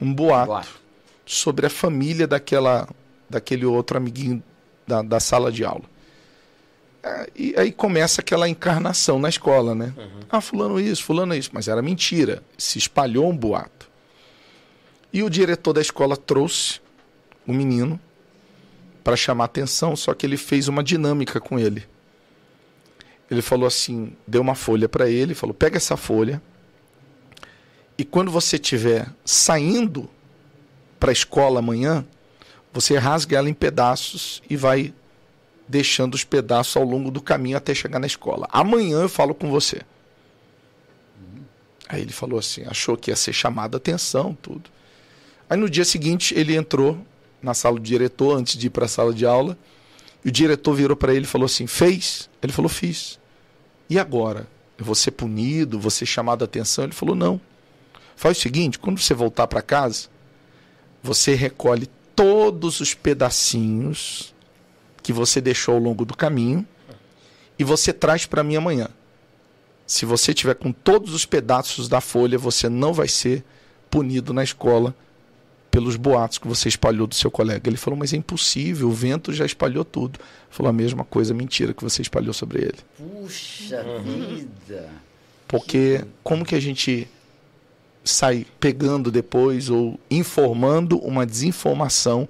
Speaker 1: um boato,
Speaker 2: Boato.
Speaker 1: sobre a família daquela, daquele outro amiguinho da, da sala de aula. É, e aí começa aquela encarnação na escola, né? Ah, fulano isso, fulano isso. Mas era mentira. Se espalhou um boato. E o diretor da escola trouxe o menino para chamar atenção, só que ele fez uma dinâmica com ele. Ele falou assim, deu uma folha para ele, falou: "Pega essa folha e quando você estiver saindo para a escola amanhã, você rasga ela em pedaços e vai deixando os pedaços ao longo do caminho até chegar na escola. Amanhã eu falo com você." Aí ele falou assim, achou que ia ser chamada atenção, tudo. Aí no dia seguinte ele entrou na sala do diretor antes de ir para a sala de aula. E o diretor virou para ele e falou assim: "Fez?" Ele falou: "Fiz." E agora? Eu vou ser punido, vou ser chamado a atenção? Ele falou: "Não. Faz o seguinte, quando você voltar para casa, você recolhe todos os pedacinhos que você deixou ao longo do caminho e você traz para mim amanhã. Se você tiver com todos os pedaços da folha, você não vai ser punido na escola pelos boatos que você espalhou do seu colega. Ele falou, mas é impossível, o vento já espalhou tudo. Falou a mesma coisa, mentira, que você espalhou sobre ele.
Speaker 2: Puxa vida.
Speaker 1: Porque como que a gente sai pegando depois ou informando uma desinformação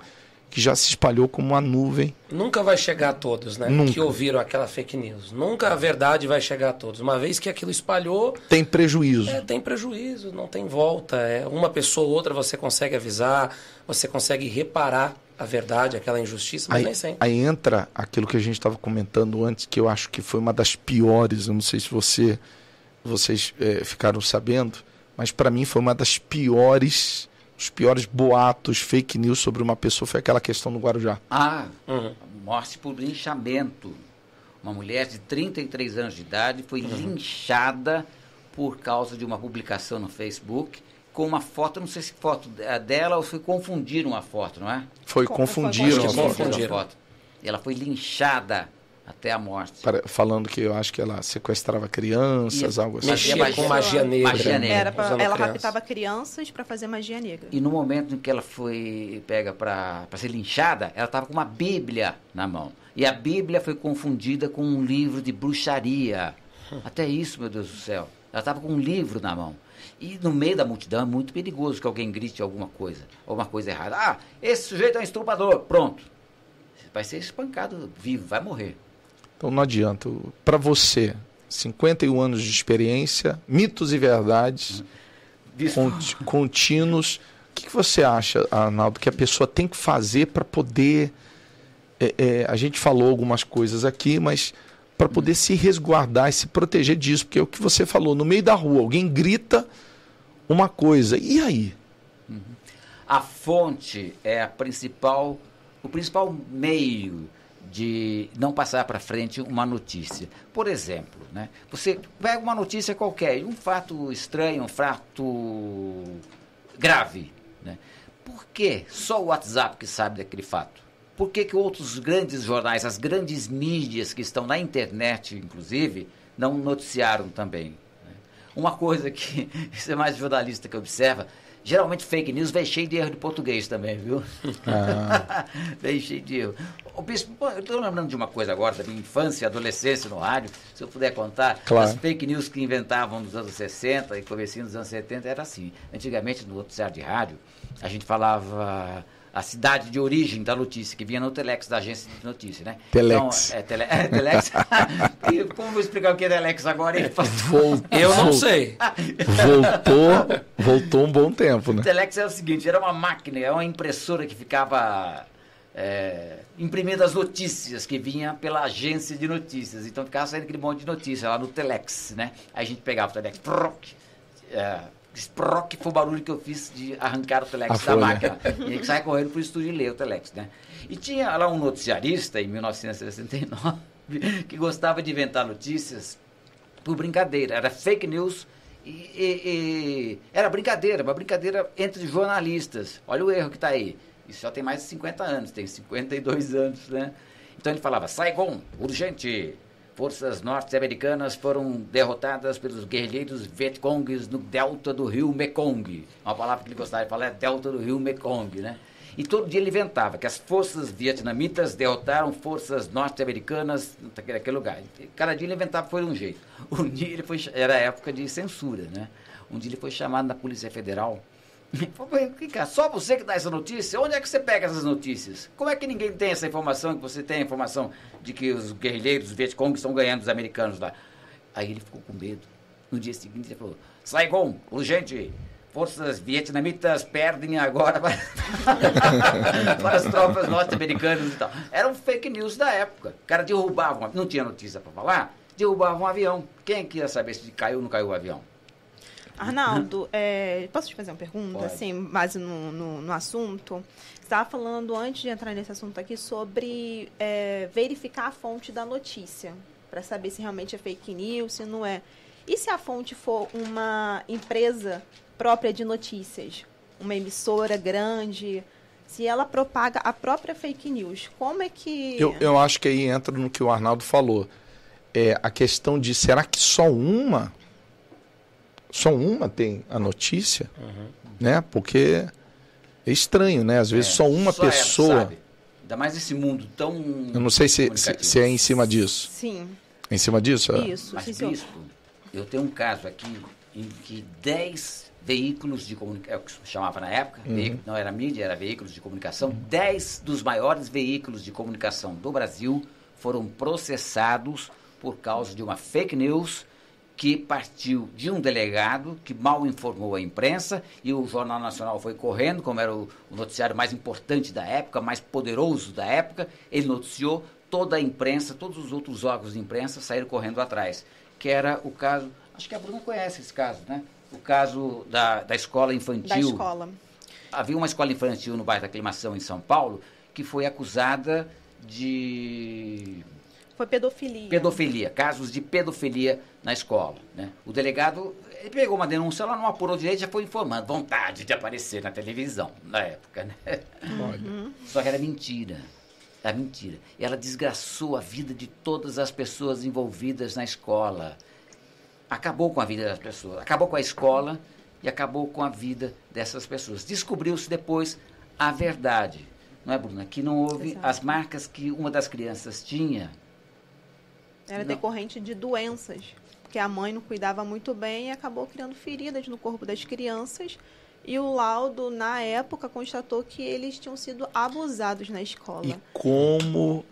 Speaker 1: que já se espalhou como uma nuvem?
Speaker 4: Nunca vai chegar a todos, né?
Speaker 1: Nunca.
Speaker 4: Que ouviram aquela fake news. Nunca a verdade vai chegar a todos. Uma vez que aquilo espalhou,
Speaker 1: Tem prejuízo.
Speaker 4: é, tem prejuízo, não tem volta. É, uma pessoa ou outra você consegue avisar, você consegue reparar a verdade, aquela injustiça, mas
Speaker 1: Aí,
Speaker 4: nem sempre.
Speaker 1: aí entra aquilo que a gente estava comentando antes, que eu acho que foi uma das piores. Eu não sei se você, vocês eh, ficaram sabendo, mas para mim foi uma das piores, os piores boatos, fake news sobre uma pessoa foi aquela questão do Guarujá.
Speaker 2: Ah,
Speaker 4: Uhum.
Speaker 2: morte por linchamento. Uma mulher de 33 anos de idade foi linchada por causa de uma publicação no Facebook com uma foto, não sei se foto é dela ou se confundiram a foto, não é?
Speaker 1: Foi
Speaker 3: Co-
Speaker 1: confundiram
Speaker 3: foi.
Speaker 2: Confundiram
Speaker 4: confundiram.
Speaker 2: a foto. E ela foi linchada até a morte.
Speaker 1: Para- falando que eu acho que ela sequestrava crianças,
Speaker 2: Isso.
Speaker 1: algo assim.
Speaker 2: Mexia
Speaker 4: Mexia com
Speaker 2: magia-
Speaker 4: magia negra.
Speaker 2: magia negra.
Speaker 3: Era pra, ela
Speaker 4: criança.
Speaker 3: raptava crianças para fazer magia negra.
Speaker 2: E no momento em que ela foi pega para ser linchada, ela estava com uma Bíblia na mão. E a Bíblia foi confundida com um livro de bruxaria. Até isso, meu Deus do céu. Ela estava com um livro na mão. E no meio da multidão é muito perigoso que alguém grite alguma coisa, alguma coisa errada. Ah, esse sujeito é um estuprador. Pronto. Vai ser espancado vivo, vai morrer.
Speaker 1: Então não adianta. Para você, 51 anos de experiência, mitos e verdades conti- contínuos. O que, que você acha, Arnaldo, que a pessoa tem que fazer para poder. é, é, a gente falou algumas coisas aqui, mas para poder se resguardar e se proteger disso, porque é o que você falou, no meio da rua, alguém grita uma coisa, e aí?
Speaker 2: A fonte é a principal, o principal meio de não passar para frente uma notícia. Por exemplo, né, você pega uma notícia qualquer, um fato estranho, um fato grave. Né? Por que só o WhatsApp que sabe daquele fato? Por que, que outros grandes jornais, as grandes mídias que estão na internet, inclusive, não noticiaram também? né? Uma coisa que, isso é mais jornalista que observa, geralmente fake news vem cheio de erro de português também, viu? vem cheio de erro. Ô, Bispo, pô, eu estou lembrando de uma coisa agora, da minha infância e adolescência no rádio, se eu puder contar,
Speaker 1: Claro.
Speaker 2: as fake news que inventavam nos anos 60 e comecinho dos anos 70 era assim. Antigamente, no noticiário de rádio, a gente falava a cidade de origem da notícia, que vinha no Telex da agência de notícia, né?
Speaker 1: Telex.
Speaker 2: Então, é, tele, é, Telex. e como eu vou explicar o que é Telex agora?
Speaker 1: Voltou,
Speaker 4: Eu não sei.
Speaker 1: Voltou, voltou um bom tempo, né?
Speaker 2: Telex era o seguinte, era uma máquina, era uma impressora que ficava é, imprimindo as notícias que vinha pela agência de notícias. Então ficava saindo aquele monte de notícias lá no Telex, né? Aí a gente pegava o Telex, proc, é, proc foi o barulho que eu fiz de arrancar o Telex
Speaker 1: A
Speaker 2: da
Speaker 1: folha.
Speaker 2: máquina. E a gente sai correndo pro estúdio ler o Telex, né? E tinha lá um noticiarista, em 1969, que gostava de inventar notícias por brincadeira. Era fake news e, e- e- era brincadeira, uma brincadeira entre jornalistas. Olha o erro que está aí. Isso já tem mais de 50 anos, tem 52 anos, né? Então ele falava, Saigon, urgente, Forças norte-americanas foram derrotadas pelos guerrilheiros Vietcongs no delta do rio Mekong. Uma palavra que ele gostava de falar é delta do rio Mekong, né? E todo dia ele inventava que as forças vietnamitas derrotaram forças norte-americanas naquele lugar. Cada dia ele inventava foi um jeito. Um dia ele foi, era época de censura, né? Um dia ele foi chamado na Polícia Federal. Só você que dá essa notícia? Onde é que você pega essas notícias? Como é que ninguém tem essa informação, que você tem a informação de que os guerrilheiros do Vietcong estão ganhando dos americanos lá? Aí ele ficou com medo. No dia seguinte ele falou, Saigon, urgente, forças vietnamitas perdem agora para, para as tropas norte-americanas e tal. Era um fake news da época. O cara derrubava, não tinha notícia para falar, derrubava um avião. Quem queria saber se caiu ou não caiu o avião?
Speaker 3: Arnaldo, é, posso te fazer uma pergunta, Pode. assim, mais no, no, no assunto? Você estava falando, antes de entrar nesse assunto aqui, sobre é, verificar a fonte da notícia, para saber se realmente é fake news, se não é. E se a fonte for uma empresa própria de notícias, uma emissora grande, se ela propaga a própria fake news, como é que.
Speaker 1: Eu, eu acho que aí entra no que o Arnaldo falou. É a questão de será que só uma. Só uma tem a notícia? Uhum. Né? Porque é estranho, né? Às vezes é, só uma só pessoa. Ela, sabe?
Speaker 2: Ainda mais esse mundo tão.
Speaker 1: Eu não sei se, se, se, é em cima disso.
Speaker 3: Sim.
Speaker 1: É em cima disso?
Speaker 3: Isso,
Speaker 2: Mas, sim, bispo, eu tenho um caso aqui em que 10 veículos de comunicação, é o que chamava na época, uhum. veículo, não era mídia, era veículos de comunicação. Uhum. Dez dos maiores veículos de comunicação do Brasil foram processados por causa de uma fake news que partiu de um delegado que mal informou a imprensa e o Jornal Nacional foi correndo, como era o, o noticiário mais importante da época, mais poderoso da época, ele noticiou toda a imprensa, todos os outros órgãos de imprensa saíram correndo atrás, que era o caso, acho que a Bruna conhece esse caso, né? O caso da, da escola infantil. Da
Speaker 3: escola.
Speaker 2: Havia uma escola infantil no bairro da Aclimação, em São Paulo, que foi acusada de.
Speaker 3: Foi pedofilia.
Speaker 2: Pedofilia, casos de pedofilia na escola. Né? O delegado ele pegou uma denúncia, ela não apurou direito, já foi informando. Vontade de aparecer na televisão, na época. Né? Uhum. Só que era mentira. Era mentira. E ela desgraçou a vida de todas as pessoas envolvidas na escola acabou com a vida das pessoas, acabou com a escola e acabou com a vida dessas pessoas. Descobriu-se depois a verdade, não é, Bruna? Que não houve Exato. as marcas que uma das crianças tinha.
Speaker 3: Era não. decorrente de doenças, porque a mãe não cuidava muito bem e acabou criando feridas no corpo das crianças. E o laudo, na época, constatou que eles tinham sido abusados na escola.
Speaker 1: E como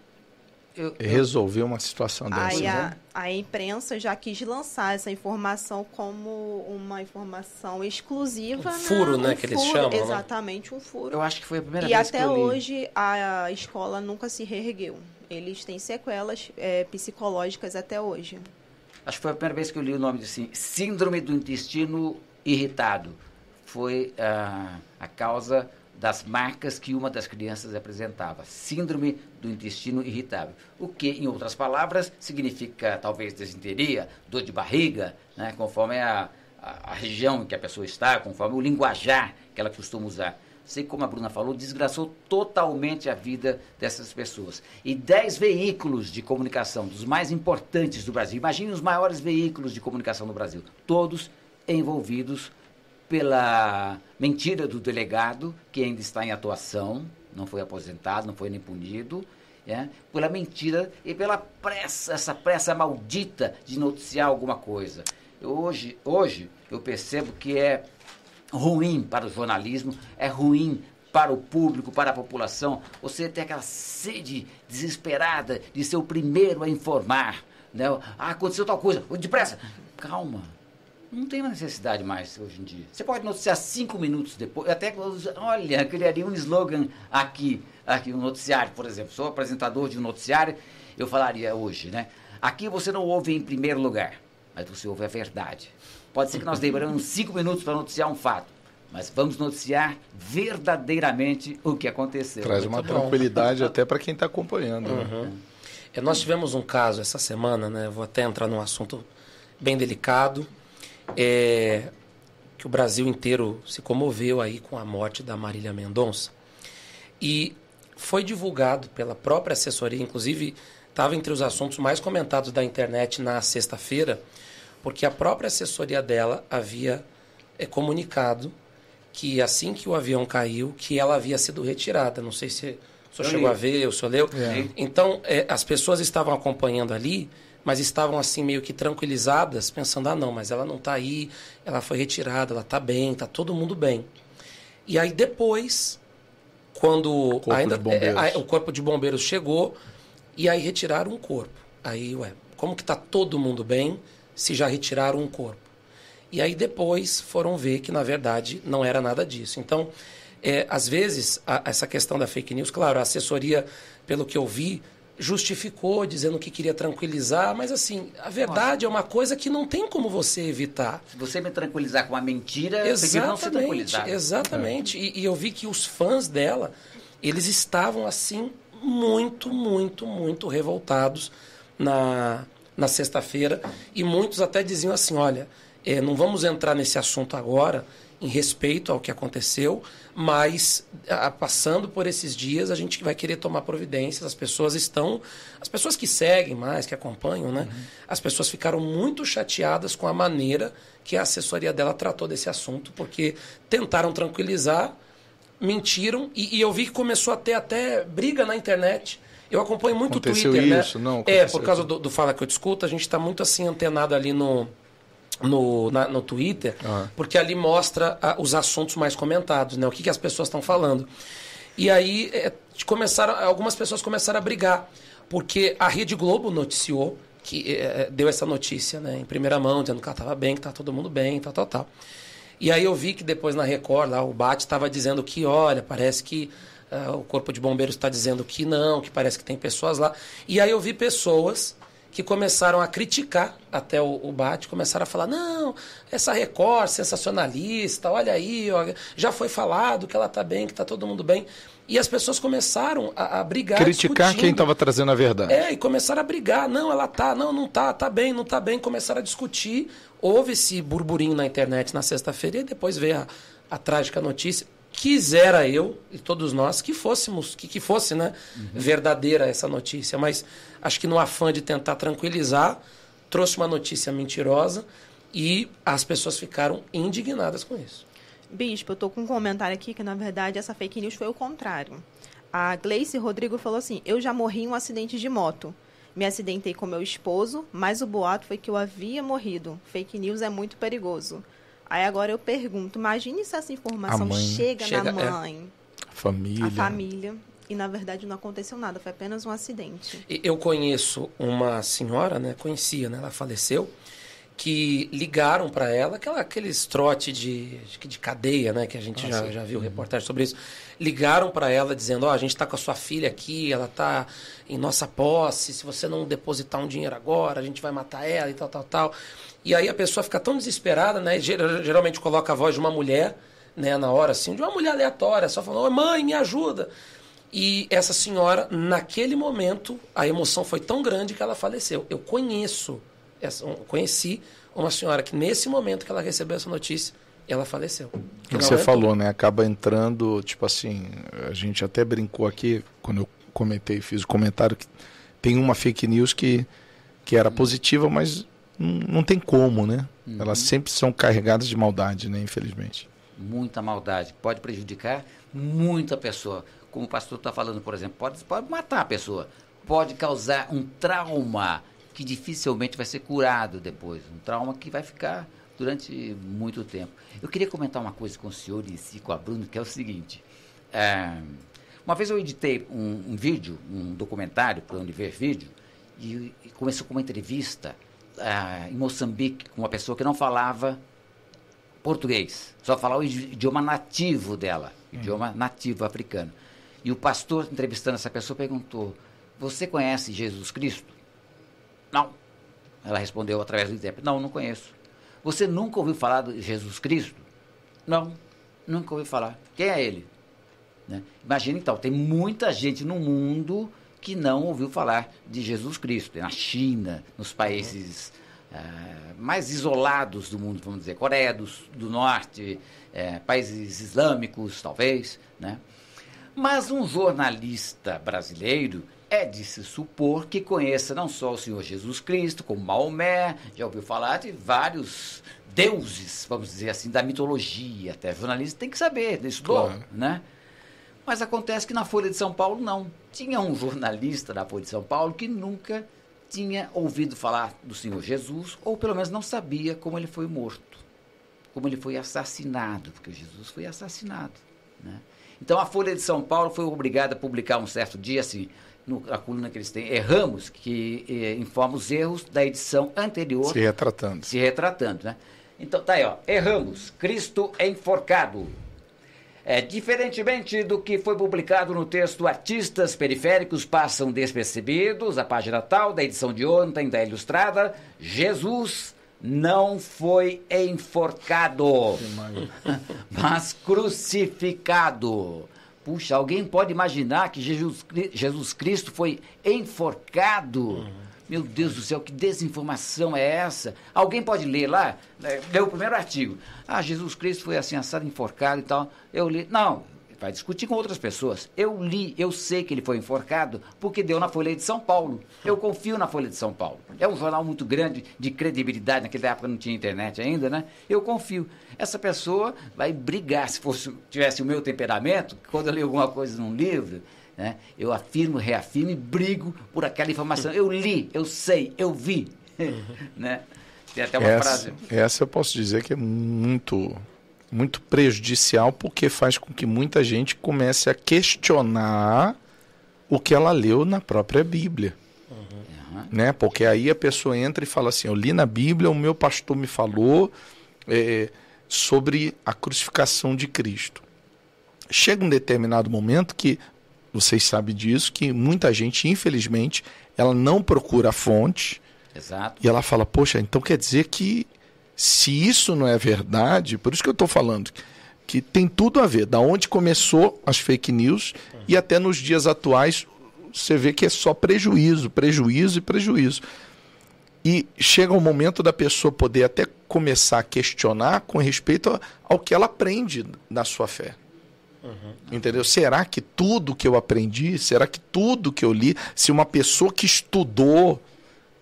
Speaker 1: eu, resolver uma situação dessa.
Speaker 3: Aí a, né? A, imprensa já quis lançar essa informação como uma informação exclusiva.
Speaker 4: Um furo, né? Um que furo, eles chamam. Né?
Speaker 3: Exatamente, né? um furo.
Speaker 2: Eu acho que foi a primeira
Speaker 3: e
Speaker 2: vez
Speaker 3: que eu li. E até hoje a escola nunca se reergueu. Eles têm sequelas é, psicológicas até hoje.
Speaker 2: Acho que foi a primeira vez que eu li o nome assim, Síndrome do Intestino Irritado. Foi uh, a causa das marcas que uma das crianças apresentava, síndrome do intestino irritável. O que, em outras palavras, significa talvez desinteria, dor de barriga, né, conforme a, a, a, região em que a pessoa está, conforme o linguajar que ela costuma usar. Sei como a Bruna falou, desgraçou totalmente a vida dessas pessoas. E dez veículos de comunicação, dos mais importantes do Brasil, imagine os maiores veículos de comunicação no Brasil, todos envolvidos pela mentira do delegado, que ainda está em atuação, não foi aposentado, não foi nem punido, é, pela mentira e pela pressa, essa pressa maldita de noticiar alguma coisa. Hoje, hoje eu percebo que é ruim para o jornalismo, é ruim para o público, para a população. Você tem aquela sede desesperada de ser o primeiro a informar. Né? Ah, aconteceu tal coisa, depressa. Calma não tem necessidade mais hoje em dia. Você pode noticiar cinco minutos depois. Até, olha, criaria um slogan aqui, aqui, um noticiário, por exemplo. Sou apresentador de um noticiário, eu falaria hoje, né? Aqui você não ouve em primeiro lugar, mas você ouve a verdade. Pode ser que nós demoramos cinco minutos para noticiar um fato, mas vamos noticiar verdadeiramente o que aconteceu.
Speaker 1: Traz uma tranquilidade até para quem está acompanhando. Né? Uhum. Né?
Speaker 4: É, nós tivemos um caso essa semana, né? Vou até entrar num assunto bem delicado é, que o Brasil inteiro se comoveu aí com a morte da Marília Mendonça. E foi divulgado pela própria assessoria, inclusive estava entre os assuntos mais comentados da internet na sexta-feira, porque a própria assessoria dela havia é, comunicado que assim que o avião caiu, que ela havia sido retirada. Não sei se o senhor chegou a ver, o senhor leu. É. Então, é, as pessoas estavam acompanhando ali, mas estavam assim meio que tranquilizadas, pensando, ah não, mas ela não está aí, ela foi retirada, ela está bem, está todo mundo bem. E aí depois, quando
Speaker 1: corpo
Speaker 4: ainda
Speaker 1: é,
Speaker 4: o corpo de bombeiros chegou, e aí retiraram um corpo. Aí, ué, como que está todo mundo bem se já retiraram um corpo? E aí depois foram ver que, na verdade, não era nada disso. Então, é, às vezes, a, essa questão da fake news, claro, a assessoria, pelo que eu vi, justificou, dizendo que queria tranquilizar, mas assim, a verdade Nossa. é uma coisa que não tem como você evitar.
Speaker 2: Se você me tranquilizar com uma mentira, exatamente, não se tranquilizar.
Speaker 4: Exatamente. É. E, e eu vi que os fãs dela, eles estavam assim, muito, muito, muito revoltados na, na sexta-feira. E muitos até diziam assim: olha, é, não vamos entrar nesse assunto agora, em respeito ao que aconteceu, mas a, passando por esses dias a gente vai querer tomar providências. As pessoas estão, as pessoas que seguem mais, que acompanham, né? Uhum. As pessoas ficaram muito chateadas com a maneira que a assessoria dela tratou desse assunto, porque tentaram tranquilizar, mentiram e, e eu vi que começou a ter até briga na internet. Eu acompanho muito o Twitter,
Speaker 1: né? isso,
Speaker 4: né?
Speaker 1: Não,
Speaker 4: é, por causa do, do Fala que eu discuto, a gente está muito assim antenado ali no no, na, no Twitter, uhum. porque ali mostra a, os assuntos mais comentados, né? O que, que as pessoas estão falando. E aí é, começaram, algumas pessoas começaram a brigar, porque a Rede Globo noticiou, que é, deu essa notícia né, em primeira mão, dizendo que ela estava bem, que está todo mundo bem, tal, tal, tal. E aí eu vi que depois na Record, lá, o Bate estava dizendo que, olha, parece que uh, o Corpo de Bombeiros está dizendo que não, que parece que tem pessoas lá. E aí eu vi pessoas que começaram a criticar até o, o Bate, começaram a falar: não, essa Record sensacionalista, olha aí, já foi falado que ela está bem, que está todo mundo bem. E as pessoas começaram a, a brigar.
Speaker 1: Criticar quem estava trazendo a verdade.
Speaker 4: É, e começaram a brigar. Não, ela tá, não, não tá, tá bem, não tá bem. Começaram a discutir. Houve esse burburinho na internet na sexta-feira e depois veio a, a trágica notícia quisera eu e todos nós que fôssemos, que, que fosse né, uhum. verdadeira essa notícia. Mas acho que no afã de tentar tranquilizar, trouxe uma notícia mentirosa e as pessoas ficaram indignadas com isso.
Speaker 3: Bispo, eu estou com um comentário aqui que, na verdade, essa fake news foi o contrário. A Gleice Rodrigo falou assim: Eu já morri em um acidente de moto. Me acidentei com meu esposo, mas o boato foi que eu havia morrido. Fake news é muito perigoso. Aí agora eu pergunto, imagine se essa informação mãe, chega, chega, na é. mãe,
Speaker 1: é, família.
Speaker 3: a família, e na verdade não aconteceu nada, foi apenas um acidente.
Speaker 4: Eu conheço uma senhora, né, conhecia, né, ela faleceu, que ligaram para ela, aquela, aqueles trote de, de cadeia, né, que a gente já, já viu uhum. reportagem sobre isso, ligaram para ela dizendo, ó, oh, a gente está com a sua filha aqui, ela está em nossa posse, se você não depositar um dinheiro agora, a gente vai matar ela e tal, tal, tal. E aí a pessoa fica tão desesperada, né? Geralmente coloca a voz de uma mulher, né, na hora assim, de uma mulher aleatória, só falando: "Mãe, me ajuda". E essa senhora, naquele momento, a emoção foi tão grande que ela faleceu. Eu conheço, essa, conheci uma senhora que nesse momento que ela recebeu essa notícia, ela faleceu.
Speaker 1: Que você falou, né? Acaba entrando, tipo assim, a gente até brincou aqui quando eu comentei, fiz o comentário que tem uma fake news que que era positiva, mas não, tem como, né? Uhum. Elas sempre são carregadas de maldade, né? Infelizmente.
Speaker 2: Muita maldade. Pode prejudicar muita pessoa. Como o pastor está falando, por exemplo, pode, pode matar a pessoa. Pode causar um trauma que dificilmente vai ser curado depois. Um trauma que vai ficar durante muito tempo. Eu queria comentar uma coisa com o senhor e com a Bruno, que é o seguinte. É, uma vez eu editei um, um vídeo, um documentário para o Univer Vídeo, e, e começou com uma entrevista ah, em Moçambique com uma pessoa que não falava português, só falava o idioma nativo dela, uhum. idioma nativo africano. E o pastor, entrevistando essa pessoa, perguntou: Você conhece Jesus Cristo? Não. Ela respondeu através do intérprete: Não, não conheço. Você nunca ouviu falar de Jesus Cristo? Não, nunca ouvi falar. Quem é ele? Né? Imagina então, tem muita gente no mundo que não ouviu falar de Jesus Cristo. Na China, nos países uh, mais isolados do mundo, vamos dizer, Coreia do, do Norte, uh, países islâmicos, talvez. Né? Mas um jornalista brasileiro é de se supor que conheça não só o Senhor Jesus Cristo, como Maomé, já ouviu falar de vários deuses, vamos dizer assim, da mitologia, até jornalista tem que saber, estudou, claro. né? Mas acontece que na Folha de São Paulo não. Tinha um jornalista da Folha de São Paulo que nunca tinha ouvido falar do Senhor Jesus, ou pelo menos não sabia como ele foi morto, como ele foi assassinado, porque Jesus foi assassinado. Né? Então a Folha de São Paulo foi obrigada a publicar um certo dia assim, no, a coluna que eles têm, erramos, que eh, informa os erros da edição anterior.
Speaker 1: Se retratando.
Speaker 2: Se retratando, né? Então tá aí, ó. Erramos. Cristo enforcado. É, diferentemente do que foi publicado no texto Artistas Periféricos Passam Despercebidos, a página tal da edição de ontem da Ilustrada, Jesus não foi enforcado, mas crucificado. Puxa, alguém pode imaginar que Jesus, Jesus Cristo foi enforcado? Uhum. Meu Deus do céu, que desinformação é essa? Alguém pode ler lá? É, leu o primeiro artigo. Ah, Jesus Cristo foi assim, assado, enforcado e tal. Eu li. Não, vai discutir com outras pessoas. Eu li, eu sei que ele foi enforcado porque deu na Folha de São Paulo. Eu confio na Folha de São Paulo. É um jornal muito grande, de credibilidade, naquela época não tinha internet ainda, né? Eu confio. Essa pessoa vai brigar, se fosse, tivesse o meu temperamento, quando eu li alguma coisa num livro, né? Eu afirmo, reafirmo e brigo por aquela informação. Eu li, eu sei, eu vi. né?
Speaker 1: Tem até uma essa, frase. Essa eu posso dizer que é muito, muito prejudicial, porque faz com que muita gente comece a questionar o que ela leu na própria Bíblia. Uhum. Né? Porque aí a pessoa entra e fala assim: Eu li na Bíblia, o meu pastor me falou é, sobre a crucificação de Cristo. Chega um determinado momento que vocês sabem disso, que muita gente, infelizmente, ela não procura a fonte.
Speaker 2: Exato.
Speaker 1: E ela fala, poxa, então quer dizer que se isso não é verdade, por isso que eu estou falando, que tem tudo a ver, da onde começou as fake news uhum. e até nos dias atuais você vê que é só prejuízo, prejuízo e prejuízo. E chega o momento da pessoa poder até começar a questionar com respeito ao que ela aprende na sua fé. Uhum. Entendeu? Será que tudo que eu aprendi, será que tudo que eu li, se uma pessoa que estudou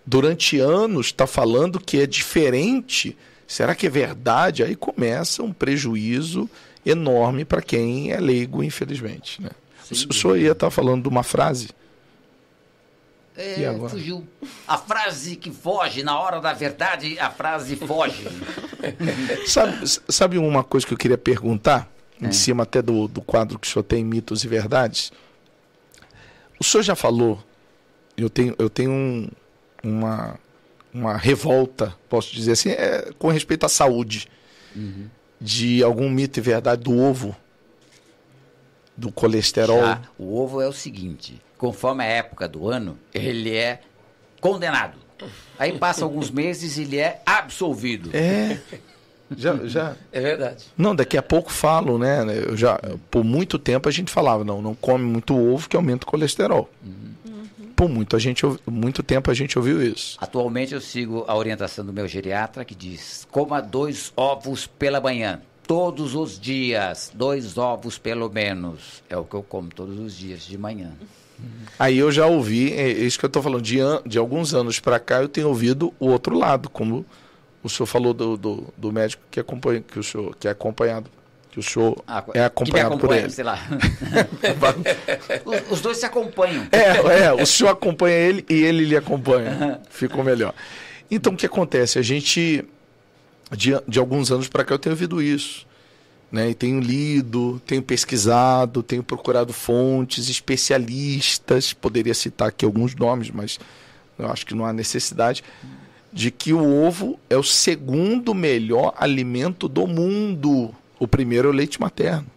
Speaker 1: durante anos está falando que é diferente, será que é verdade? Aí começa um prejuízo enorme para quem é leigo, infelizmente. Né? Sim, o senhor ia estar tá falando de uma frase?
Speaker 2: É, fugiu. A frase que foge, na hora da verdade, a frase foge.
Speaker 1: sabe, sabe uma coisa que eu queria perguntar? É. em cima até do, do quadro que o senhor tem, Mitos e Verdades. O senhor já falou, eu tenho, eu tenho um, uma, uma revolta, posso dizer assim, é, com respeito à saúde, uhum. de algum mito e verdade do ovo, do colesterol. Já,
Speaker 2: o ovo é o seguinte, conforme a época do ano, ele é condenado. Aí passa alguns meses e ele é absolvido.
Speaker 1: É. Já, já.
Speaker 2: É verdade.
Speaker 1: Não, daqui a pouco falo, né? Eu já, por muito tempo a gente falava, não, não come muito ovo que aumenta o colesterol. Uhum. Por muito, a gente, muito tempo a gente ouviu isso.
Speaker 2: Atualmente eu sigo a orientação do meu geriatra que diz: coma dois ovos pela manhã. Todos os dias, dois ovos pelo menos. É o que eu como todos os dias de manhã.
Speaker 1: Aí eu já ouvi, é isso que eu estou falando, de, de alguns anos para cá eu tenho ouvido o outro lado, como o senhor falou do, do, do, médico que acompanha, que o senhor que é acompanhado, que o senhor ah, é acompanhado por ele.
Speaker 2: Sei lá. os, os, dois se acompanham.
Speaker 1: É, é, o senhor acompanha ele e ele lhe acompanha. Ficou melhor. Então o que acontece? A gente de, de alguns anos para cá eu tenho ouvido isso. Né, e tenho lido, tenho pesquisado, tenho procurado fontes, especialistas, poderia citar aqui alguns nomes, mas eu acho que não há necessidade, de que o ovo é o segundo melhor alimento do mundo. O primeiro é o leite materno.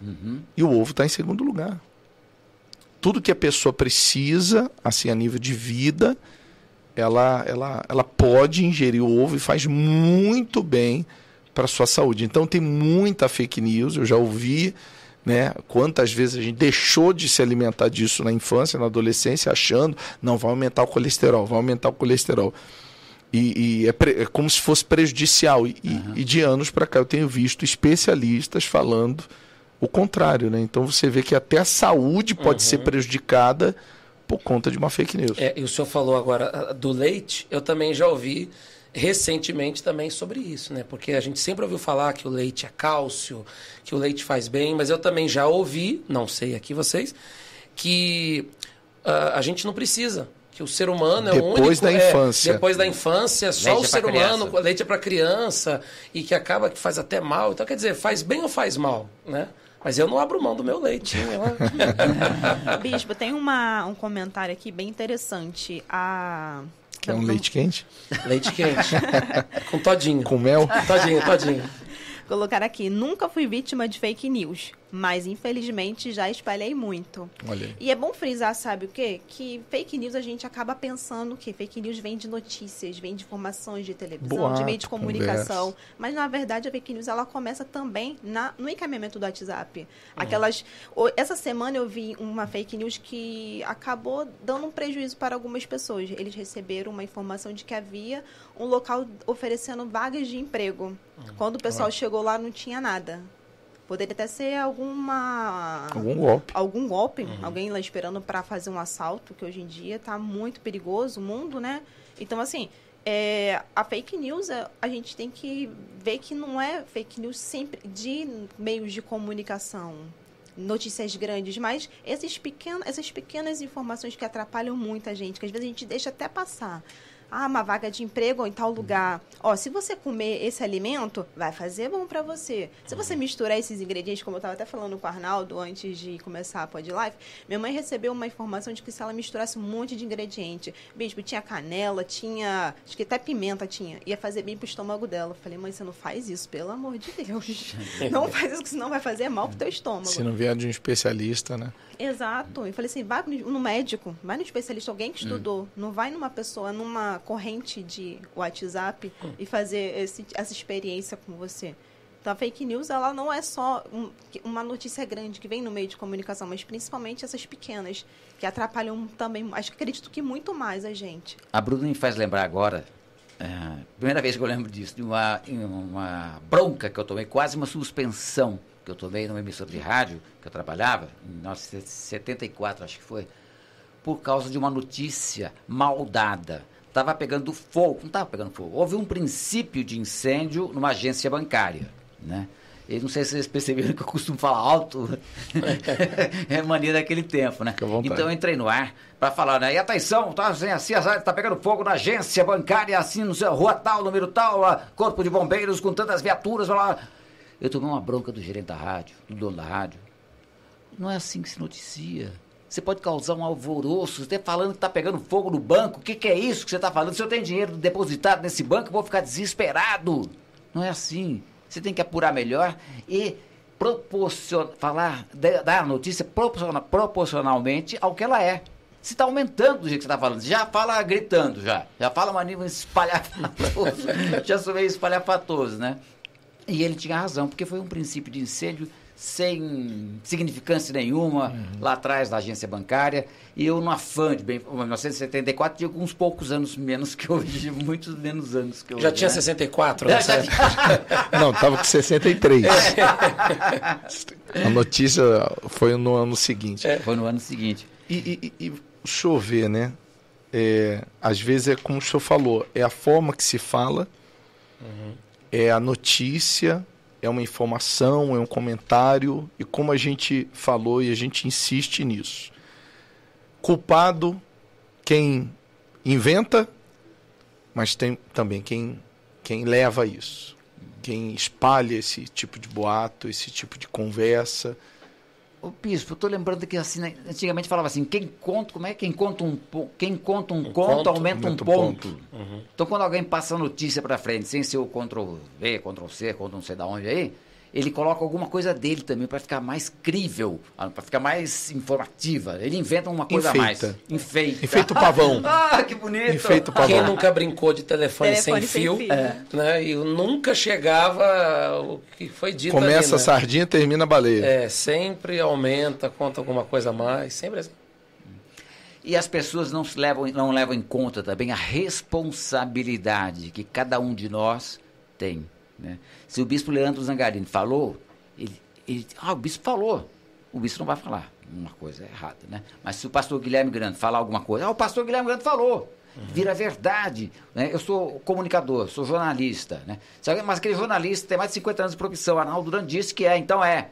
Speaker 1: Uhum. E o ovo está em segundo lugar. Tudo que a pessoa precisa, assim, a nível de vida, ela, ela, ela pode ingerir o ovo e faz muito bem para a sua saúde. Então tem muita fake news, eu já ouvi né? Quantas vezes a gente deixou de se alimentar disso na infância, na adolescência, achando, não, vai aumentar o colesterol, vai aumentar o colesterol. E, e é, pre, é, como se fosse prejudicial. E, uhum. e de anos para cá eu tenho visto especialistas falando o contrário. Né? Então você vê que até a saúde pode uhum. ser prejudicada por conta de uma fake news.
Speaker 4: É, e o senhor falou agora ah, do leite, eu também já ouvi recentemente também sobre isso, né? Porque a gente sempre ouviu falar que o leite é cálcio, que o leite faz bem, mas eu também já ouvi, não sei aqui vocês, que uh, a gente não precisa. Que o ser humano é
Speaker 1: depois
Speaker 4: o único.
Speaker 1: da
Speaker 4: é,
Speaker 1: infância.
Speaker 4: depois da infância, só
Speaker 2: Leite
Speaker 4: o
Speaker 2: é
Speaker 4: ser
Speaker 2: pra
Speaker 4: humano,
Speaker 2: criança.
Speaker 4: leite é para criança, e que acaba que faz até mal. Então, quer dizer, faz bem ou faz mal, né? Mas eu não abro mão do meu leitinho. ó.
Speaker 3: Bispo, tem uma, um comentário aqui bem interessante. A...
Speaker 1: Que é um leite quente?
Speaker 4: leite quente. Com todinho.
Speaker 1: Com mel?
Speaker 4: Todinho, todinho.
Speaker 3: Colocar aqui, nunca fui vítima de fake news, mas infelizmente já espalhei muito. E é bom frisar, sabe o quê? Que fake news a gente acaba pensando que fake news vem de notícias, vem de informações de televisão,
Speaker 1: Boato,
Speaker 3: de meio de comunicação.
Speaker 1: conversa.
Speaker 3: Mas na verdade a fake news ela começa também na, no encaminhamento do
Speaker 1: Uhum.
Speaker 3: WhatsApp. Aquelas. o- Essa semana eu vi uma fake news que acabou dando um prejuízo para algumas pessoas. Eles receberam uma informação de que havia um local oferecendo vagas de emprego.
Speaker 1: Uhum.
Speaker 3: Quando o pessoal chegou lá, não tinha nada. Poderia até ser alguma
Speaker 1: Algum golpe.
Speaker 3: algum golpe,
Speaker 1: Uhum.
Speaker 3: alguém lá esperando para fazer um assalto, que hoje em dia tá muito perigoso o mundo, né? Então, assim, é, a fake news, é, a gente tem que ver que não é fake news sempre de meios de comunicação, notícias grandes, mas esses pequenos, essas pequenas informações que atrapalham muita gente, que às vezes a gente deixa até passar. Ah, uma vaga de emprego em tal lugar. Ó, se você comer esse alimento, vai fazer bom para você. Se você misturar esses ingredientes, como eu estava até falando com o Arnaldo antes de começar a Pod Life, minha mãe recebeu uma informação de que se ela misturasse um monte de ingrediente, bispo, tinha canela, tinha, acho que até pimenta tinha, ia fazer bem pro estômago dela. Eu falei, mãe, você não faz isso, pelo amor de Deus. não faz isso, que senão vai fazer mal pro teu estômago.
Speaker 1: Se não vier de um especialista, né?
Speaker 3: Exato. Eu falei assim, vai no médico, vai no especialista, alguém que estudou. Não vai numa pessoa, numa corrente de WhatsApp e fazer esse- essa experiência com você. Então, a fake news, ela não é só um- uma notícia grande que vem no meio de comunicação, mas principalmente essas pequenas, que atrapalham também, acho que acredito que muito mais a gente.
Speaker 2: A Bruna me faz lembrar agora, é, primeira vez que eu lembro disso, de uma, uma bronca que eu tomei, quase uma suspensão que eu tomei numa emissora de rádio que eu trabalhava, em 1974 acho que foi, por causa de uma notícia mal dada. Estava pegando fogo, não estava pegando fogo. Houve um princípio de incêndio numa agência bancária, né? E não sei se vocês perceberam que eu costumo falar alto. é mania daquele tempo, né? Então eu entrei no ar para falar, né? E atenção, tá assim, assim, assim, tá pegando fogo na agência bancária, assim, no seu rua tal, número tal, lá, corpo de bombeiros com tantas viaturas, lá. Eu tomei uma bronca do gerente da rádio, do dono da rádio. Não é assim que se noticia. Você pode causar um alvoroço, você tá falando que tá pegando fogo no banco. O que, que é isso que você tá falando? Se eu tenho dinheiro depositado nesse banco, eu vou ficar desesperado. Não é assim. Você tem que apurar melhor e proporcion... falar, da- dar a notícia proporciona- proporcionalmente ao que ela é. Se está aumentando do jeito que você está falando, já fala gritando, já. Já fala uma nível espalhafatoso. já sou meio espalhafatoso, né? E ele tinha razão, porque foi um princípio de incêndio sem significância nenhuma lá atrás da agência bancária. E eu, no afã de bem, 1974, tinha uns poucos anos menos que hoje, muitos menos anos que hoje.
Speaker 4: Já tinha
Speaker 2: né?
Speaker 4: 64,
Speaker 2: Já-
Speaker 4: né?
Speaker 2: já-
Speaker 1: Não, tava com 63. A notícia foi no ano seguinte.
Speaker 2: Foi no ano seguinte.
Speaker 1: E, e, e- chover, né? É, às vezes é como o senhor falou, é a forma que se fala, é a notícia, é uma informação, é um comentário, e como a gente falou e a gente insiste nisso. Culpado quem inventa, mas tem também quem, quem leva isso, quem espalha esse tipo de boato, esse tipo de conversa.
Speaker 2: Ô, Bispo, eu tô lembrando que assim, né, antigamente falava assim, quem conta, como é? Quem conta um, quem conta um, conto,
Speaker 4: conto,
Speaker 2: aumenta um
Speaker 1: aumenta um
Speaker 2: ponto. Então quando alguém passa a notícia pra frente, sem ser o Ctrl V, Ctrl C, Ctrl não sei da onde aí, ele coloca alguma coisa dele também pra ficar mais crível, ah, pra ficar mais informativa. Ele inventa uma coisa a mais.
Speaker 1: Enfeita.
Speaker 2: Enfeita.
Speaker 1: O pavão.
Speaker 2: ah, que bonito.
Speaker 1: Enfeita o pavão.
Speaker 4: Quem nunca brincou de telefone,
Speaker 3: Telefone
Speaker 4: sem
Speaker 3: sem
Speaker 4: fio,
Speaker 3: fio.
Speaker 4: é, né? E nunca chegava o que foi dito
Speaker 1: Começa a
Speaker 4: ali, né?
Speaker 1: sardinha, termina a baleia.
Speaker 4: É, sempre aumenta, conta alguma coisa a mais, sempre assim.
Speaker 2: E as pessoas não, se levam, não levam em conta também a responsabilidade que cada um de nós tem. Né? Se o bispo Leandro Zangarini falou, ele, ele- ah, o bispo falou. o bispo não vai falar uma coisa errada, né? Mas se o pastor Guilherme Grande falar alguma coisa, ah, o pastor Guilherme Grande falou. Vira verdade. Né? Eu sou comunicador, sou jornalista. Né? Mas aquele jornalista tem mais de 50 anos de profissão. Arnaldo Duran disse que é, então é.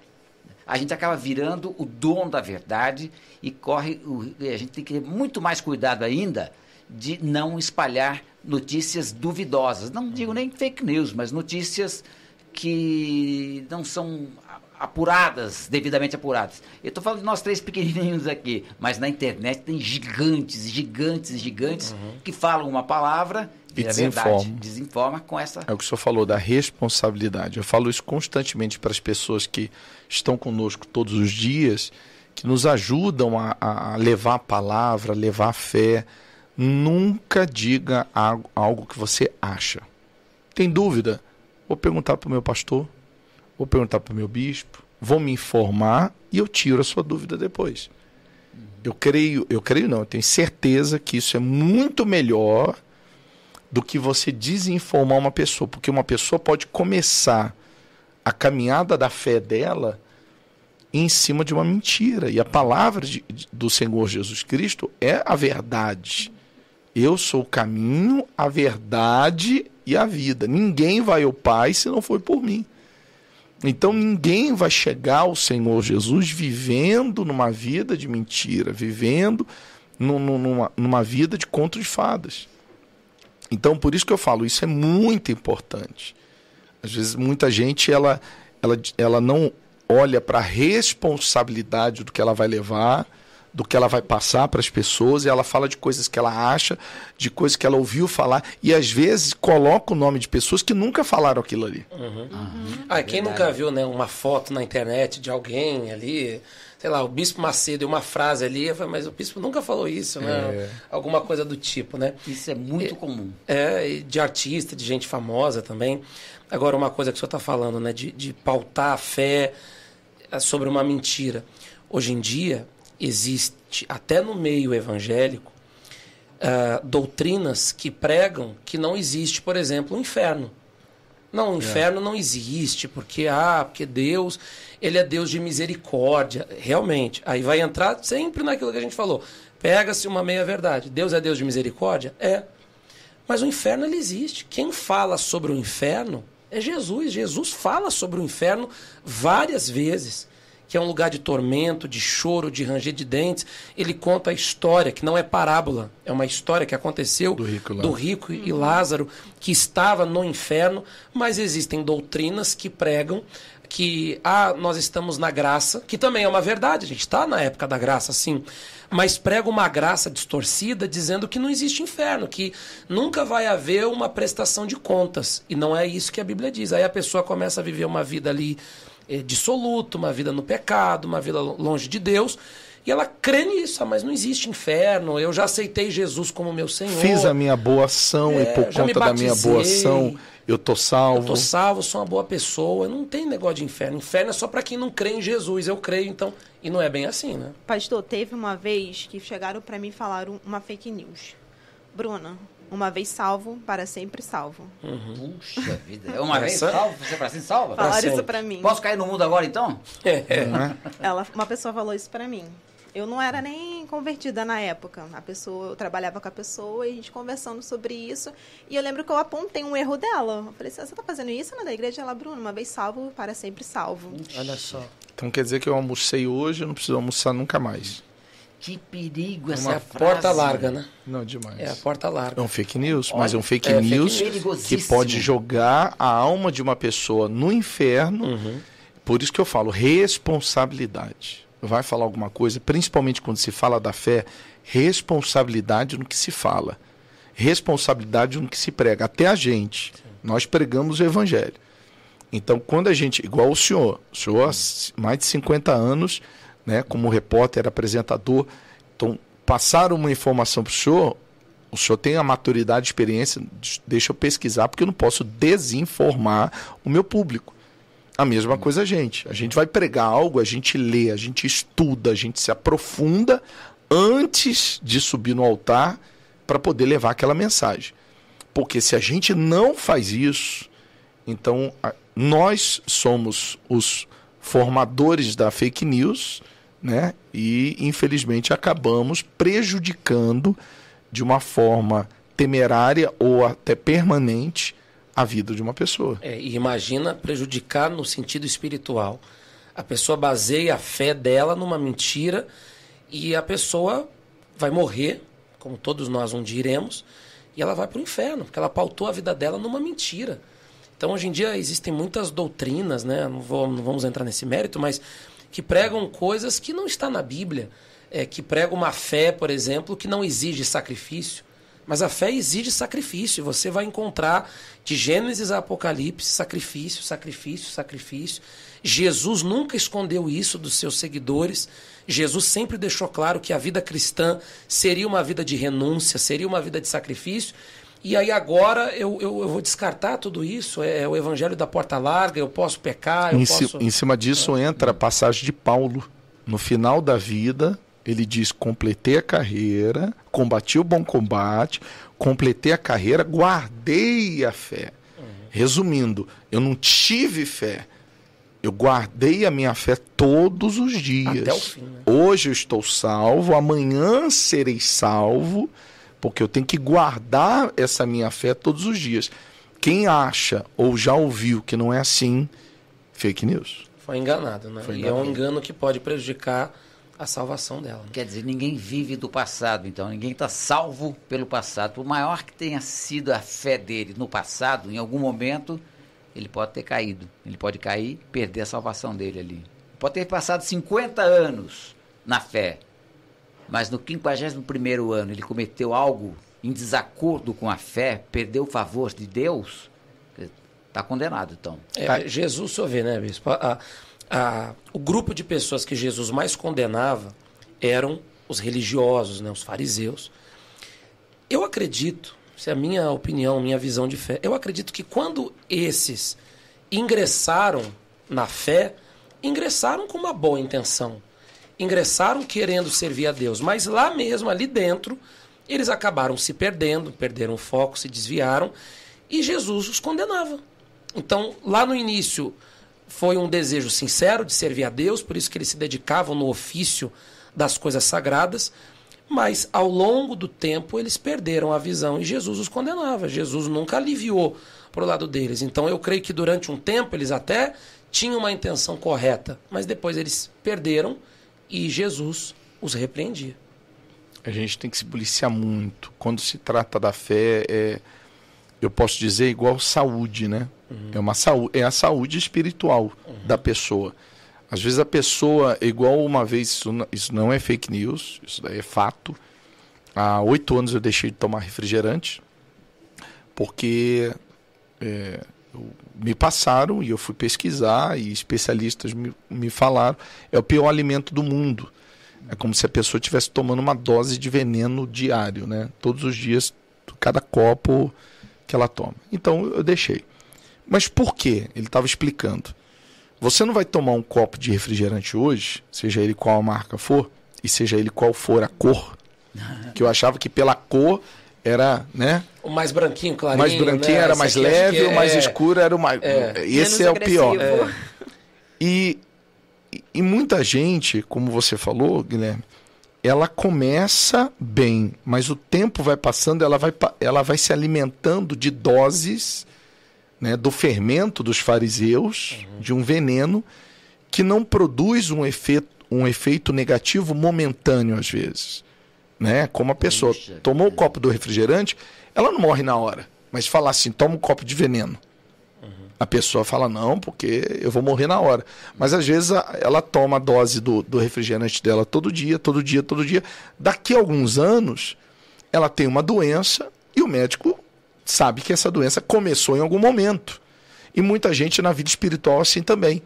Speaker 2: A gente acaba virando o dono da verdade e corre. A gente tem que ter muito mais cuidado ainda de não espalhar notícias duvidosas. Não digo nem fake news, mas notícias que não são apuradas, devidamente apuradas. Eu estou falando de nós três pequenininhos aqui, mas na internet tem gigantes, gigantes, gigantes uhum. que falam uma palavra e desinforma. Verdade, desinforma com essa.
Speaker 1: É o que o senhor falou da responsabilidade. Eu falo isso constantemente para as pessoas que estão conosco todos os dias, que nos ajudam a, a levar a palavra, levar a fé. Nunca diga algo, que você acha. Tem dúvida? Vou perguntar para o meu pastor vou perguntar para o meu bispo, vou me informar e eu tiro a sua dúvida depois. Eu creio, eu creio não, eu tenho certeza que isso é muito melhor do que você desinformar uma pessoa, porque uma pessoa pode começar a caminhada da fé dela em cima de uma mentira. E a palavra de, do Senhor Jesus Cristo é a verdade. Eu sou o caminho, a verdade e a vida. Ninguém vai ao Pai se não for por mim. Então ninguém vai chegar ao Senhor Jesus vivendo numa vida de mentira, vivendo numa, numa vida de conto de fadas. Então por isso que eu falo, isso é muito importante. Às vezes muita gente ela, ela, ela não olha para a responsabilidade do que ela vai levar do que ela vai passar para as pessoas e ela fala de coisas que ela acha, de coisas que ela ouviu falar e às vezes coloca o nome de pessoas que nunca falaram aquilo ali.
Speaker 4: Uhum. Uhum. Ah, quem nunca viu né, uma foto na internet de alguém ali, sei lá, o Bispo Macedo e uma frase ali, falo, mas o Bispo nunca falou isso, né? É. Alguma coisa do tipo, né?
Speaker 2: Isso é muito comum.
Speaker 4: É, de artista, de gente famosa também. Agora, uma coisa que o senhor está falando, né, de, de pautar a fé é, sobre uma mentira. Hoje em dia, existe, até no meio evangélico, uh, doutrinas que pregam que não existe, por exemplo, o um inferno. Não, o inferno é. não existe, porque ah, porque Deus, ele é Deus de misericórdia. Realmente. Aí vai entrar sempre naquilo que a gente falou. Pega-se uma meia verdade. Deus é Deus de misericórdia? É. Mas o inferno ele existe. Quem fala sobre o inferno é Jesus. Jesus fala sobre o inferno várias vezes que é um lugar de tormento, de choro, de ranger de dentes. Ele conta a história, que não é parábola, é uma história que aconteceu
Speaker 1: do rico,
Speaker 4: do rico e Lázaro, que estava no inferno, mas existem doutrinas que pregam que ah, nós estamos na graça, que também é uma verdade, a gente está na época da graça, sim, mas prega uma graça distorcida dizendo que não existe inferno, que nunca vai haver uma prestação de contas. E não é isso que a Bíblia diz. Aí a pessoa começa a viver uma vida ali dissoluto, uma vida no pecado, uma vida longe de Deus. E ela crê nisso, ah, mas não existe inferno. Eu já aceitei Jesus como meu Senhor.
Speaker 1: Fiz a minha boa ação é, e por conta da minha boa ação eu tô salvo. Eu
Speaker 4: tô salvo, sou uma boa pessoa. Não tem negócio de inferno. Inferno é só para quem não crê em Jesus. Eu creio, então. E não é bem assim, né?
Speaker 3: Pastor, teve uma vez que chegaram para mim e falaram uma fake news. Bruna, uma vez salvo, para sempre salvo.
Speaker 2: Uhum. Puxa vida. É uma vez salvo, você para sempre salva?
Speaker 3: Falaram isso para mim.
Speaker 2: Posso cair no mundo agora então?
Speaker 4: É. é.
Speaker 3: Ela, uma pessoa falou isso para mim. Eu não era nem convertida na época. A pessoa, eu trabalhava com a pessoa e a gente conversando sobre isso. E eu lembro que eu apontei um erro dela. Eu falei, você está fazendo isso na da igreja? Ela, Bruno, uma vez salvo, para sempre salvo.
Speaker 4: Olha só.
Speaker 1: Então quer dizer que eu almocei hoje, eu não preciso almoçar nunca mais.
Speaker 2: Que perigo é essa
Speaker 4: uma
Speaker 2: frase.
Speaker 4: porta larga, né?
Speaker 1: Não, demais.
Speaker 4: É a porta larga.
Speaker 1: É um fake news, Olha, mas é um fake é news fake que pode jogar a alma de uma pessoa no inferno. Uhum. Por isso que eu falo responsabilidade. Vai falar alguma coisa, principalmente quando se fala da fé, responsabilidade no que se fala. Responsabilidade no que se prega. Até a gente. Sim. Nós pregamos o evangelho. Então, quando a gente, igual o senhor, o senhor há mais de 50 anos né, como repórter, apresentador. Então, passar uma informação para o senhor, o senhor tem a maturidade, experiência, deixa eu pesquisar, porque eu não posso desinformar o meu público. A mesma coisa a gente. A gente vai pregar algo, a gente lê, a gente estuda, a gente se aprofunda antes de subir no altar para poder levar aquela mensagem. Porque se a gente não faz isso, então nós somos os formadores da fake news, né? E infelizmente acabamos prejudicando de uma forma temerária ou até permanente a vida de uma pessoa.
Speaker 4: É, e imagina prejudicar no sentido espiritual. A pessoa baseia a fé dela numa mentira e a pessoa vai morrer, como todos nós um dia iremos, e ela vai para o inferno, porque ela pautou a vida dela numa mentira. Então, hoje em dia, existem muitas doutrinas, né? não, vou, não vamos entrar nesse mérito, mas que pregam coisas que não está na Bíblia. É, que pregam uma fé, por exemplo, que não exige sacrifício. Mas a fé exige sacrifício. Você vai encontrar de Gênesis a Apocalipse sacrifício, sacrifício, sacrifício. Jesus nunca escondeu isso dos seus seguidores. Jesus sempre deixou claro que a vida cristã seria uma vida de renúncia, seria uma vida de sacrifício. E aí agora eu, eu, eu vou descartar tudo isso. É, é, o evangelho da porta larga, eu posso pecar, eu
Speaker 1: em,
Speaker 4: posso...
Speaker 1: em cima disso é. entra a passagem de Paulo. No final da vida, ele diz: completei a carreira, combati o bom combate, completei a carreira, guardei a fé. Uhum. Resumindo, eu não tive fé, eu guardei a minha fé todos os dias.
Speaker 4: Até o fim, né?
Speaker 1: Hoje eu estou salvo, amanhã serei salvo, porque eu tenho que guardar essa minha fé todos os dias. Quem acha ou já ouviu que não é assim, fake news.
Speaker 4: Foi enganado, né? Foi enganado. E é um engano que pode prejudicar a salvação dela. Né?
Speaker 2: Quer dizer, ninguém vive do passado, então ninguém está salvo pelo passado. Por maior que tenha sido a fé dele no passado, em algum momento ele pode ter caído. Ele pode cair, perder a salvação dele ali. Pode ter passado 50 anos na fé, mas no 51 ano ele cometeu algo em desacordo com a fé, perdeu o favor de Deus, está condenado então.
Speaker 4: É, Jesus só vê, né, bispo? A, a, o grupo de pessoas que Jesus mais condenava eram os religiosos, né, os fariseus. Eu acredito essa é a minha opinião, minha visão de fé. Eu acredito que quando esses ingressaram na fé, ingressaram com uma boa intenção. Ingressaram querendo servir a Deus, mas lá mesmo, ali dentro, eles acabaram se perdendo, perderam o foco, se desviaram e Jesus os condenava. Então, lá no início, foi um desejo sincero de servir a Deus, por isso que eles se dedicavam no ofício das coisas sagradas, mas ao longo do tempo eles perderam a visão e Jesus os condenava. Jesus nunca aliviou para o lado deles. Então eu creio que durante um tempo eles até tinham uma intenção correta, mas depois eles perderam e Jesus os repreendia.
Speaker 1: A gente tem que se policiar muito. Quando se trata da fé, é, eu posso dizer igual saúde, né? Uhum. É, uma saúde, é a saúde espiritual uhum. da pessoa. Às vezes a pessoa, igual uma vez, isso, isso não é fake news, isso daí é fato. Há oito anos eu deixei de tomar refrigerante, porque é, me passaram e eu fui pesquisar e especialistas me, me falaram, é o pior alimento do mundo. É como se a pessoa estivesse tomando uma dose de veneno diário, né? Todos os dias, cada copo que ela toma. Então eu deixei. Mas por quê? Ele estava explicando. Você não vai tomar um copo de refrigerante hoje, seja ele qual a marca for, e seja ele qual for a cor, que eu achava que pela cor era, né?
Speaker 4: O mais branquinho, clarinho.
Speaker 1: Mais branquinho né? era mais leve, é... o mais escuro era o mais. É. Esse Menos é o pior. É. E, e muita gente, como você falou, Guilherme, ela começa bem, mas o tempo vai passando, ela vai, ela vai se alimentando de doses né, do fermento dos fariseus, uhum. de um veneno que não produz um efeito, um efeito negativo momentâneo às vezes. Né? Como a pessoa Puxa, tomou o copo do refrigerante, ela não morre na hora. Mas falar assim, toma um copo de veneno. Uhum. A pessoa fala, não, porque eu vou morrer na hora. Mas às vezes ela toma a dose do, do refrigerante dela todo dia, todo dia, todo dia. Daqui a alguns anos, ela tem uma doença e o médico sabe que essa doença começou em algum momento. E muita gente na vida espiritual assim também.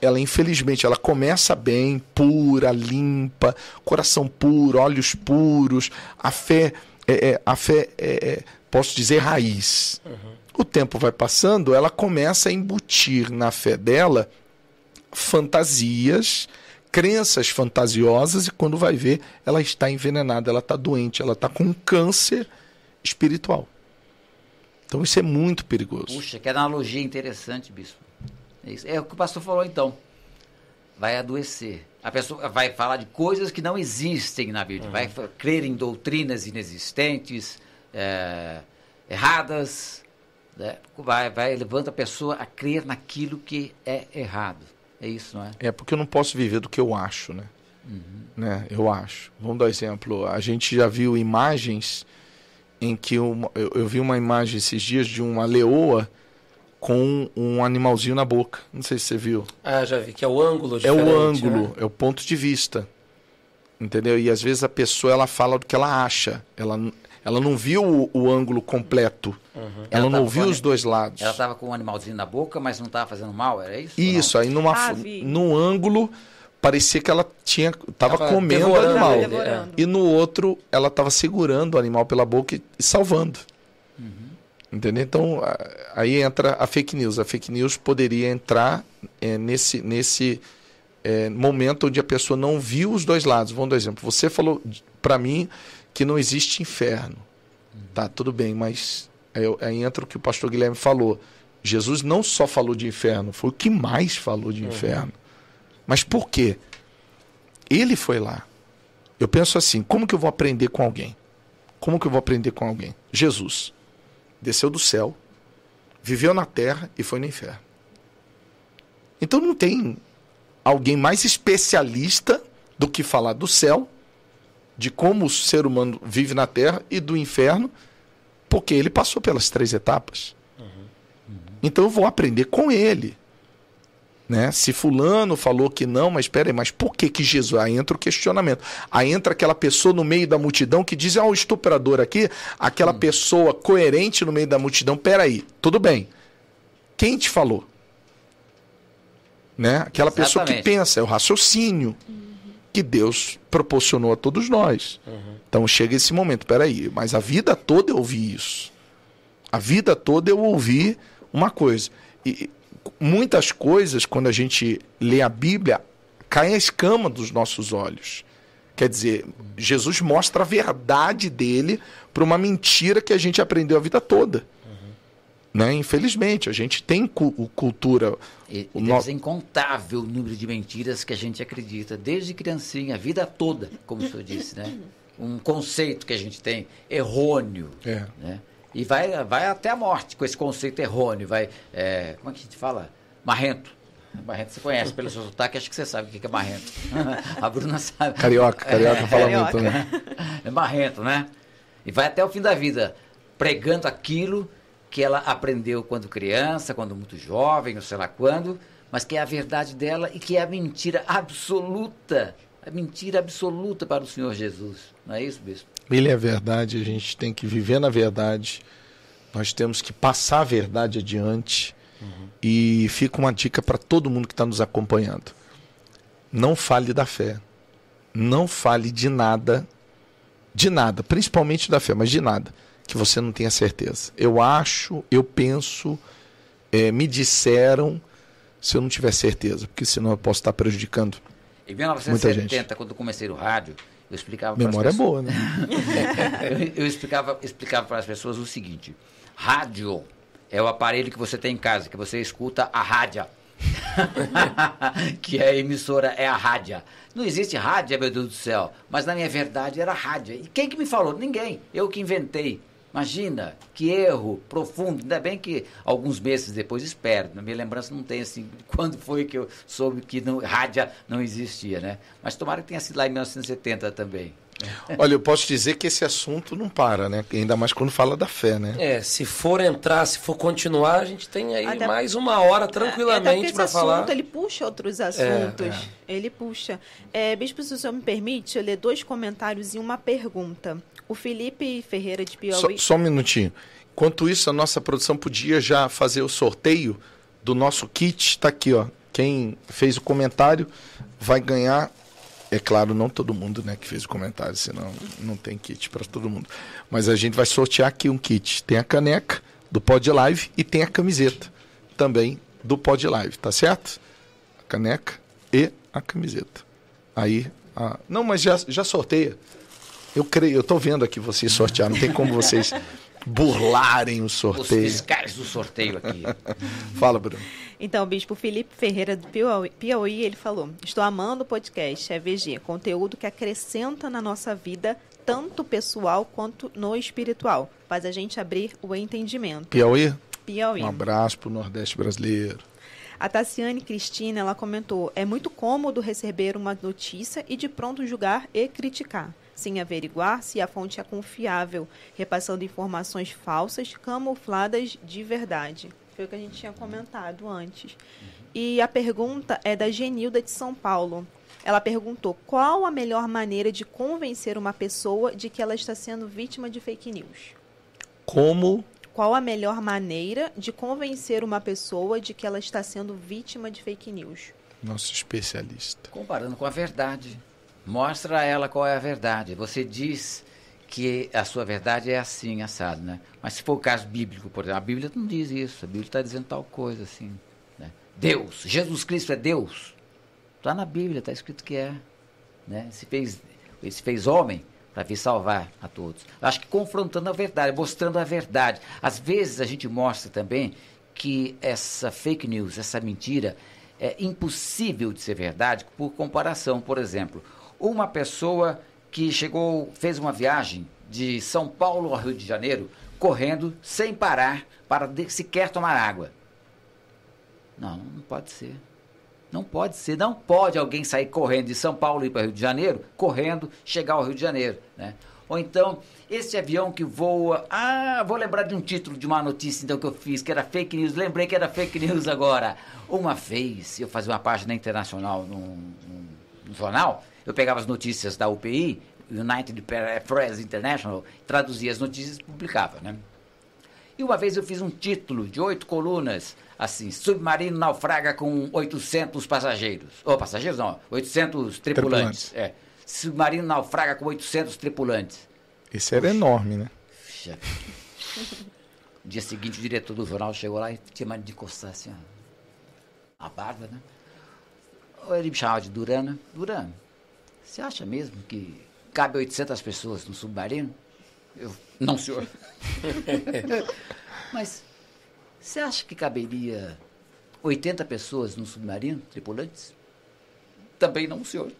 Speaker 1: Ela, infelizmente, ela começa bem, pura, limpa, coração puro, olhos puros, a fé, é, é, a fé, é, é posso dizer, raiz. Uhum. O tempo vai passando, ela começa a embutir na fé dela fantasias, crenças fantasiosas, e quando vai ver, ela está envenenada, ela está doente, ela está com um câncer espiritual. Então isso é muito perigoso.
Speaker 2: Puxa, que analogia interessante, bispo. É, é o que o pastor falou então. vai adoecer. A pessoa vai falar de coisas que não existem na Bíblia, vai fa- crer em doutrinas inexistentes, é, erradas, né? vai, vai levando a pessoa a crer naquilo que é errado. É isso, não é?
Speaker 1: É porque eu não posso viver do que eu acho, né? né? Eu acho. Vamos dar exemplo. A gente já viu imagens em que uma- eu, eu vi uma imagem esses dias de uma leoa com um animalzinho na boca. Não sei se você viu.
Speaker 4: Ah, já vi, que é o ângulo
Speaker 1: É o ângulo,
Speaker 4: né?
Speaker 1: é o ponto de vista. Entendeu? E às vezes a pessoa ela fala do que ela acha. Ela, ela não viu o, o ângulo completo. Ela,
Speaker 2: Ela
Speaker 1: não viu os dois lados.
Speaker 2: Ela estava com um animalzinho na boca, mas não estava fazendo mal, era isso?
Speaker 1: Isso, aí numa,
Speaker 3: Ah,
Speaker 1: num ângulo parecia que ela tinha tava, comendo o animal.
Speaker 3: Devorando.
Speaker 1: E no outro ela estava segurando o animal pela boca e, e salvando. Entendeu? Então aí entra a fake news. A fake news poderia entrar é, nesse nesse é, momento onde a pessoa não viu os dois lados. Vamos dar um exemplo. Você falou para mim que não existe inferno. Tá, tudo bem, mas aí, aí entra o que o pastor Guilherme falou. Jesus não só falou de inferno, foi o que mais falou de inferno. Mas por quê? Ele foi lá. Eu penso assim: como que eu vou aprender com alguém? Como que eu vou aprender com alguém? Jesus desceu do céu, viveu na terra e foi no inferno. Então não tem alguém mais especialista do que falar do céu, de como o ser humano vive na terra e do inferno, porque ele passou pelas três etapas. Então eu vou aprender com ele. Né? Se fulano falou que não, mas espera aí, mas por que que Jesus? Aí entra o questionamento. Aí entra aquela pessoa no meio da multidão que diz, ah, o estuprador aqui, aquela pessoa coerente no meio da multidão, peraí, tudo bem. Quem te falou? Né? Aquela pessoa que
Speaker 2: Exatamente.
Speaker 1: pensa, é o raciocínio que Deus proporcionou a todos nós. Então chega esse momento, peraí, mas a vida toda eu ouvi isso. A vida toda eu ouvi uma coisa. E muitas coisas, quando a gente lê a Bíblia, cai a escama dos nossos olhos. Quer dizer, Jesus mostra a verdade dele para uma mentira que a gente aprendeu a vida toda. Né? Infelizmente, a gente tem cu- cultura.
Speaker 2: E,
Speaker 1: o
Speaker 2: e
Speaker 1: no-
Speaker 2: incontável número de mentiras que a gente acredita, desde criancinha, a vida toda, como o senhor disse, né? Um conceito que a gente tem errôneo,
Speaker 1: É.
Speaker 2: né? E vai, vai até a morte com esse conceito errôneo, vai, é, como é que a gente fala? Marrento. Marrento você conhece pelo seu sotaque, acho que você sabe o que é marrento. a Bruna sabe.
Speaker 1: Carioca, carioca fala
Speaker 3: Carioca.
Speaker 1: muito, né?
Speaker 2: É marrento, né? E vai até o fim da vida pregando aquilo que ela aprendeu quando criança, quando muito jovem, ou sei lá quando, mas que é a verdade dela e que é a mentira absoluta. A mentira absoluta para o Senhor Jesus. Não é isso, bispo?
Speaker 1: Ele é a verdade, a gente tem que viver na verdade, nós temos que passar a verdade adiante. E fica uma dica para todo mundo que está nos acompanhando: não fale da fé, não fale de nada, de nada, principalmente da fé, mas de nada, que você não tenha certeza. Eu acho, eu penso, eh, me disseram, se eu não tiver certeza, porque senão eu posso estar prejudicando.
Speaker 2: Em
Speaker 1: Muita
Speaker 2: 1970, quando comecei no rádio, eu explicava
Speaker 1: Memória é
Speaker 2: pessoas-
Speaker 1: boa, né?
Speaker 2: eu, eu explicava, explicava para as pessoas o seguinte: rádio é o aparelho que você tem em casa, que você escuta a rádio. que é a emissora, é a rádio. Não existe rádio, meu Deus do céu. Mas na minha verdade era rádio. E quem que me falou? Ninguém. Eu que inventei. Imagina, que erro profundo. Ainda bem que alguns meses depois, espero, na minha lembrança não tem assim, quando foi que eu soube que não, rádio não existia, né? Mas tomara que tenha sido lá em 1970 também.
Speaker 1: Olha, eu posso dizer que esse assunto não para, né? Ainda mais quando fala da fé, né?
Speaker 4: É, se for entrar, se for continuar, a gente tem aí
Speaker 3: Até-
Speaker 4: mais uma hora
Speaker 3: Até porque
Speaker 4: tranquilamente
Speaker 3: esse
Speaker 4: para
Speaker 3: assunto,
Speaker 4: falar.
Speaker 3: ele puxa outros assuntos.
Speaker 4: é.
Speaker 3: Ele puxa. É, Bispo, se o senhor me permite, eu ler dois comentários e uma pergunta. O Felipe Ferreira de
Speaker 1: Só,
Speaker 3: Piauí...
Speaker 1: só um minutinho. Enquanto isso, a nossa produção podia já fazer o sorteio do nosso kit. Está aqui, ó. Quem fez o comentário vai ganhar. É claro, não todo mundo, né, que fez o comentário, senão não tem kit para todo mundo. Mas a gente vai sortear aqui um kit. Tem a caneca do Pod Live e tem a camiseta também do Pod Live, tá certo? A caneca e a camiseta. Aí, a... não, mas já, já sorteia. Eu creio, eu tô vendo aqui vocês sortear, não tem como vocês burlarem o
Speaker 2: Os
Speaker 1: sorteio.
Speaker 2: fiscais do sorteio aqui.
Speaker 1: Fala, Bruno.
Speaker 3: Então, o bispo Felipe Ferreira do Piauí, Piauí, ele falou: Estou amando o podcast EVG, conteúdo que acrescenta na nossa vida, tanto pessoal quanto no espiritual. Faz a gente abrir o entendimento.
Speaker 1: Piauí?
Speaker 3: Piauí.
Speaker 1: Um abraço pro Nordeste brasileiro.
Speaker 3: A Tassiane Cristina, ela comentou: É muito cômodo receber uma notícia e de pronto julgar e criticar, sem averiguar se a fonte é confiável, repassando informações falsas camufladas de verdade. Foi o que a gente tinha comentado antes. E a pergunta é da Genilda de São Paulo. Ela perguntou: qual a melhor maneira de convencer uma pessoa de que ela está sendo vítima de fake news?
Speaker 1: Como
Speaker 3: Qual a melhor maneira de convencer uma pessoa de que ela está sendo vítima de fake news?
Speaker 1: nosso especialista.
Speaker 2: Comparando com a verdade. Mostra a ela qual é a verdade. Você diz que a sua verdade é assim, assado, né? Mas se for o caso bíblico, por exemplo, a Bíblia não diz isso. A Bíblia está dizendo tal coisa, assim. Né? Deus, Jesus Cristo é Deus. Está na Bíblia, está escrito que é. Né? Se fez, ele se fez homem para vir salvar a todos. Acho que confrontando a verdade, mostrando a verdade. Às vezes a gente mostra também que essa fake news, essa mentira, é impossível de ser verdade por comparação. Por exemplo, uma pessoa que chegou, fez uma viagem de São Paulo ao Rio de Janeiro, correndo sem parar para sequer tomar água. Não, não pode ser. Não pode ser, não pode alguém sair correndo de São Paulo e ir para o Rio de Janeiro, correndo, chegar ao Rio de Janeiro, né? Ou então, esse avião que voa, ah, vou lembrar de um título de uma notícia então que eu fiz, que era fake news, lembrei que era fake news agora. Uma vez, eu fazia uma página internacional num, num- num jornal, eu pegava as notícias da UPI, United Press International, traduzia as notícias e publicava, né? E uma vez eu fiz um título de oito colunas, assim, submarino naufraga com 800 passageiros. Ou passageiros não, 800 tripulantes.
Speaker 1: Tripulantes.
Speaker 2: É. Submarino naufraga com 800 tripulantes.
Speaker 1: Esse era enorme, né?
Speaker 2: Puxa. No dia seguinte, o diretor do jornal chegou lá e tinha mais de encostar assim, ó. A barba, né? Ele me chamava de Durana. Durana, você acha mesmo que cabe 800 pessoas no submarino? Eu, não, senhor. Mas você acha que caberia 80 pessoas no submarino, tripulantes? Também não, senhor.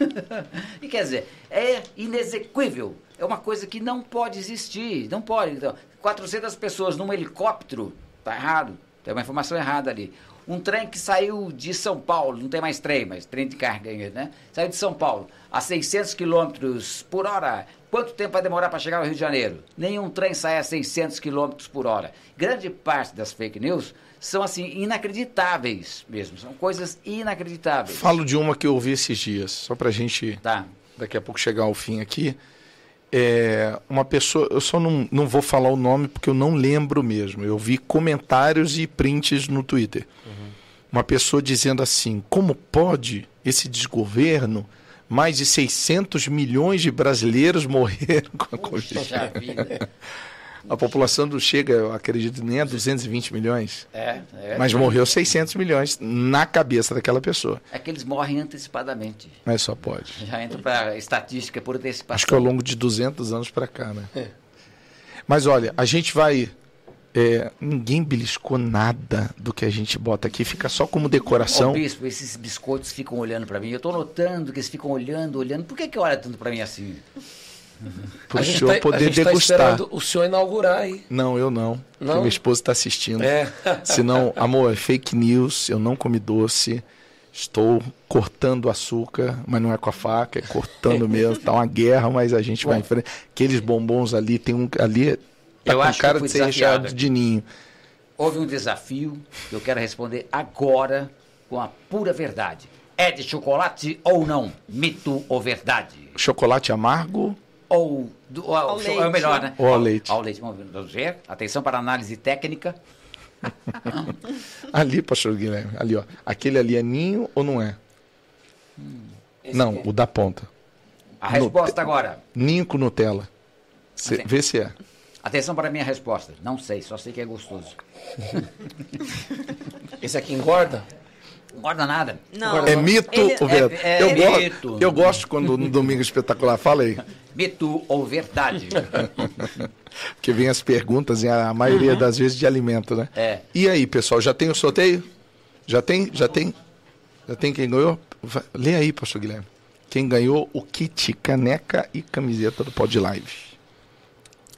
Speaker 2: e quer dizer, é inexequível. É uma coisa que não pode existir. Não pode. Então, 400 pessoas num helicóptero, tá errado. Tem uma informação errada ali. Um trem que saiu de São Paulo, não tem mais trem, mas trem de carga, né? Saiu de São Paulo a 600 quilômetros por hora. Quanto tempo vai demorar para chegar ao Rio de Janeiro? Nenhum trem sai a 600 quilômetros por hora. Grande parte das fake news são, assim, inacreditáveis mesmo. São coisas inacreditáveis.
Speaker 1: Falo de uma que eu ouvi esses dias, só pra gente
Speaker 2: Tá.
Speaker 1: daqui a pouco chegar ao fim aqui. É, uma pessoa, eu só não, não vou falar o nome porque eu não lembro mesmo. Eu vi comentários e prints no Twitter. Uma pessoa dizendo assim: como pode esse desgoverno? Mais de 600 milhões de brasileiros morreram com a Covid.
Speaker 2: Puxa vida.
Speaker 1: A população não chega, eu acredito, nem a 220 milhões.
Speaker 2: É, é.
Speaker 1: Mas morreu 600 milhões na cabeça daquela pessoa.
Speaker 2: É que eles morrem antecipadamente.
Speaker 1: Mas só pode.
Speaker 2: Já entra para estatística por antecipação.
Speaker 1: Acho que ao longo de 200 anos para cá, né? Mas olha, a gente vai. É, ninguém beliscou nada do que a gente bota aqui, fica só como
Speaker 2: Ô,
Speaker 1: decoração.
Speaker 2: bispo, esses biscoitos ficam olhando para mim. Eu estou notando que eles ficam olhando, olhando. Por que, que olha tanto para mim assim?
Speaker 1: Para o senhor
Speaker 4: tá- a
Speaker 1: poder
Speaker 4: gente tá
Speaker 1: degustar.
Speaker 4: esperando o senhor inaugurar aí.
Speaker 1: não, eu não. porque
Speaker 4: Não?
Speaker 1: Minha esposa está assistindo.
Speaker 4: É.
Speaker 1: Senão, amor, é fake news, eu não comi doce. Estou cortando açúcar, mas não é com a faca, é cortando mesmo. Tá uma guerra, mas a gente vai em frente. Aqueles bombons ali, tem um ali tá
Speaker 2: Eu
Speaker 1: com
Speaker 2: acho que
Speaker 1: cara
Speaker 2: fui
Speaker 1: de ser recheado
Speaker 2: desafiado.
Speaker 1: de ninho.
Speaker 2: Houve um desafio que eu quero responder agora com a pura verdade. É de chocolate ou não? Mito ou verdade?
Speaker 1: Chocolate amargo
Speaker 2: Ou, do, ou-
Speaker 3: Ao
Speaker 2: é
Speaker 3: leite.
Speaker 2: o melhor, né?
Speaker 1: Ou ao leite.
Speaker 2: Ao leite. Vamos ver. Atenção para análise técnica.
Speaker 1: Ali, pastor Guilherme, ali, ó. Aquele ali é ninho ou não é?
Speaker 4: Esse
Speaker 1: não,
Speaker 4: aqui.
Speaker 1: o da ponta.
Speaker 2: A resposta agora.
Speaker 1: Ninho com Nutella. Cê-
Speaker 2: Assim.
Speaker 1: vê se é.
Speaker 2: Atenção para a minha resposta. Não sei, só sei que é gostoso.
Speaker 4: Esse aqui engorda?
Speaker 2: Guarda nada.
Speaker 3: Não.
Speaker 1: É mito
Speaker 3: Ele-
Speaker 1: ou verdade?
Speaker 2: é- é
Speaker 1: eu, gosto,
Speaker 2: mito.
Speaker 1: eu gosto quando no Domingo Espetacular fala aí.
Speaker 2: Mito ou verdade?
Speaker 1: Porque vem as perguntas, e a maioria das vezes de alimento, né?
Speaker 2: É.
Speaker 1: E aí, pessoal, já tem o sorteio? Já tem? Já tem? Já tem quem ganhou? Vai- Lê aí, pastor Guilherme. Quem ganhou o kit caneca e camiseta do Pod Live.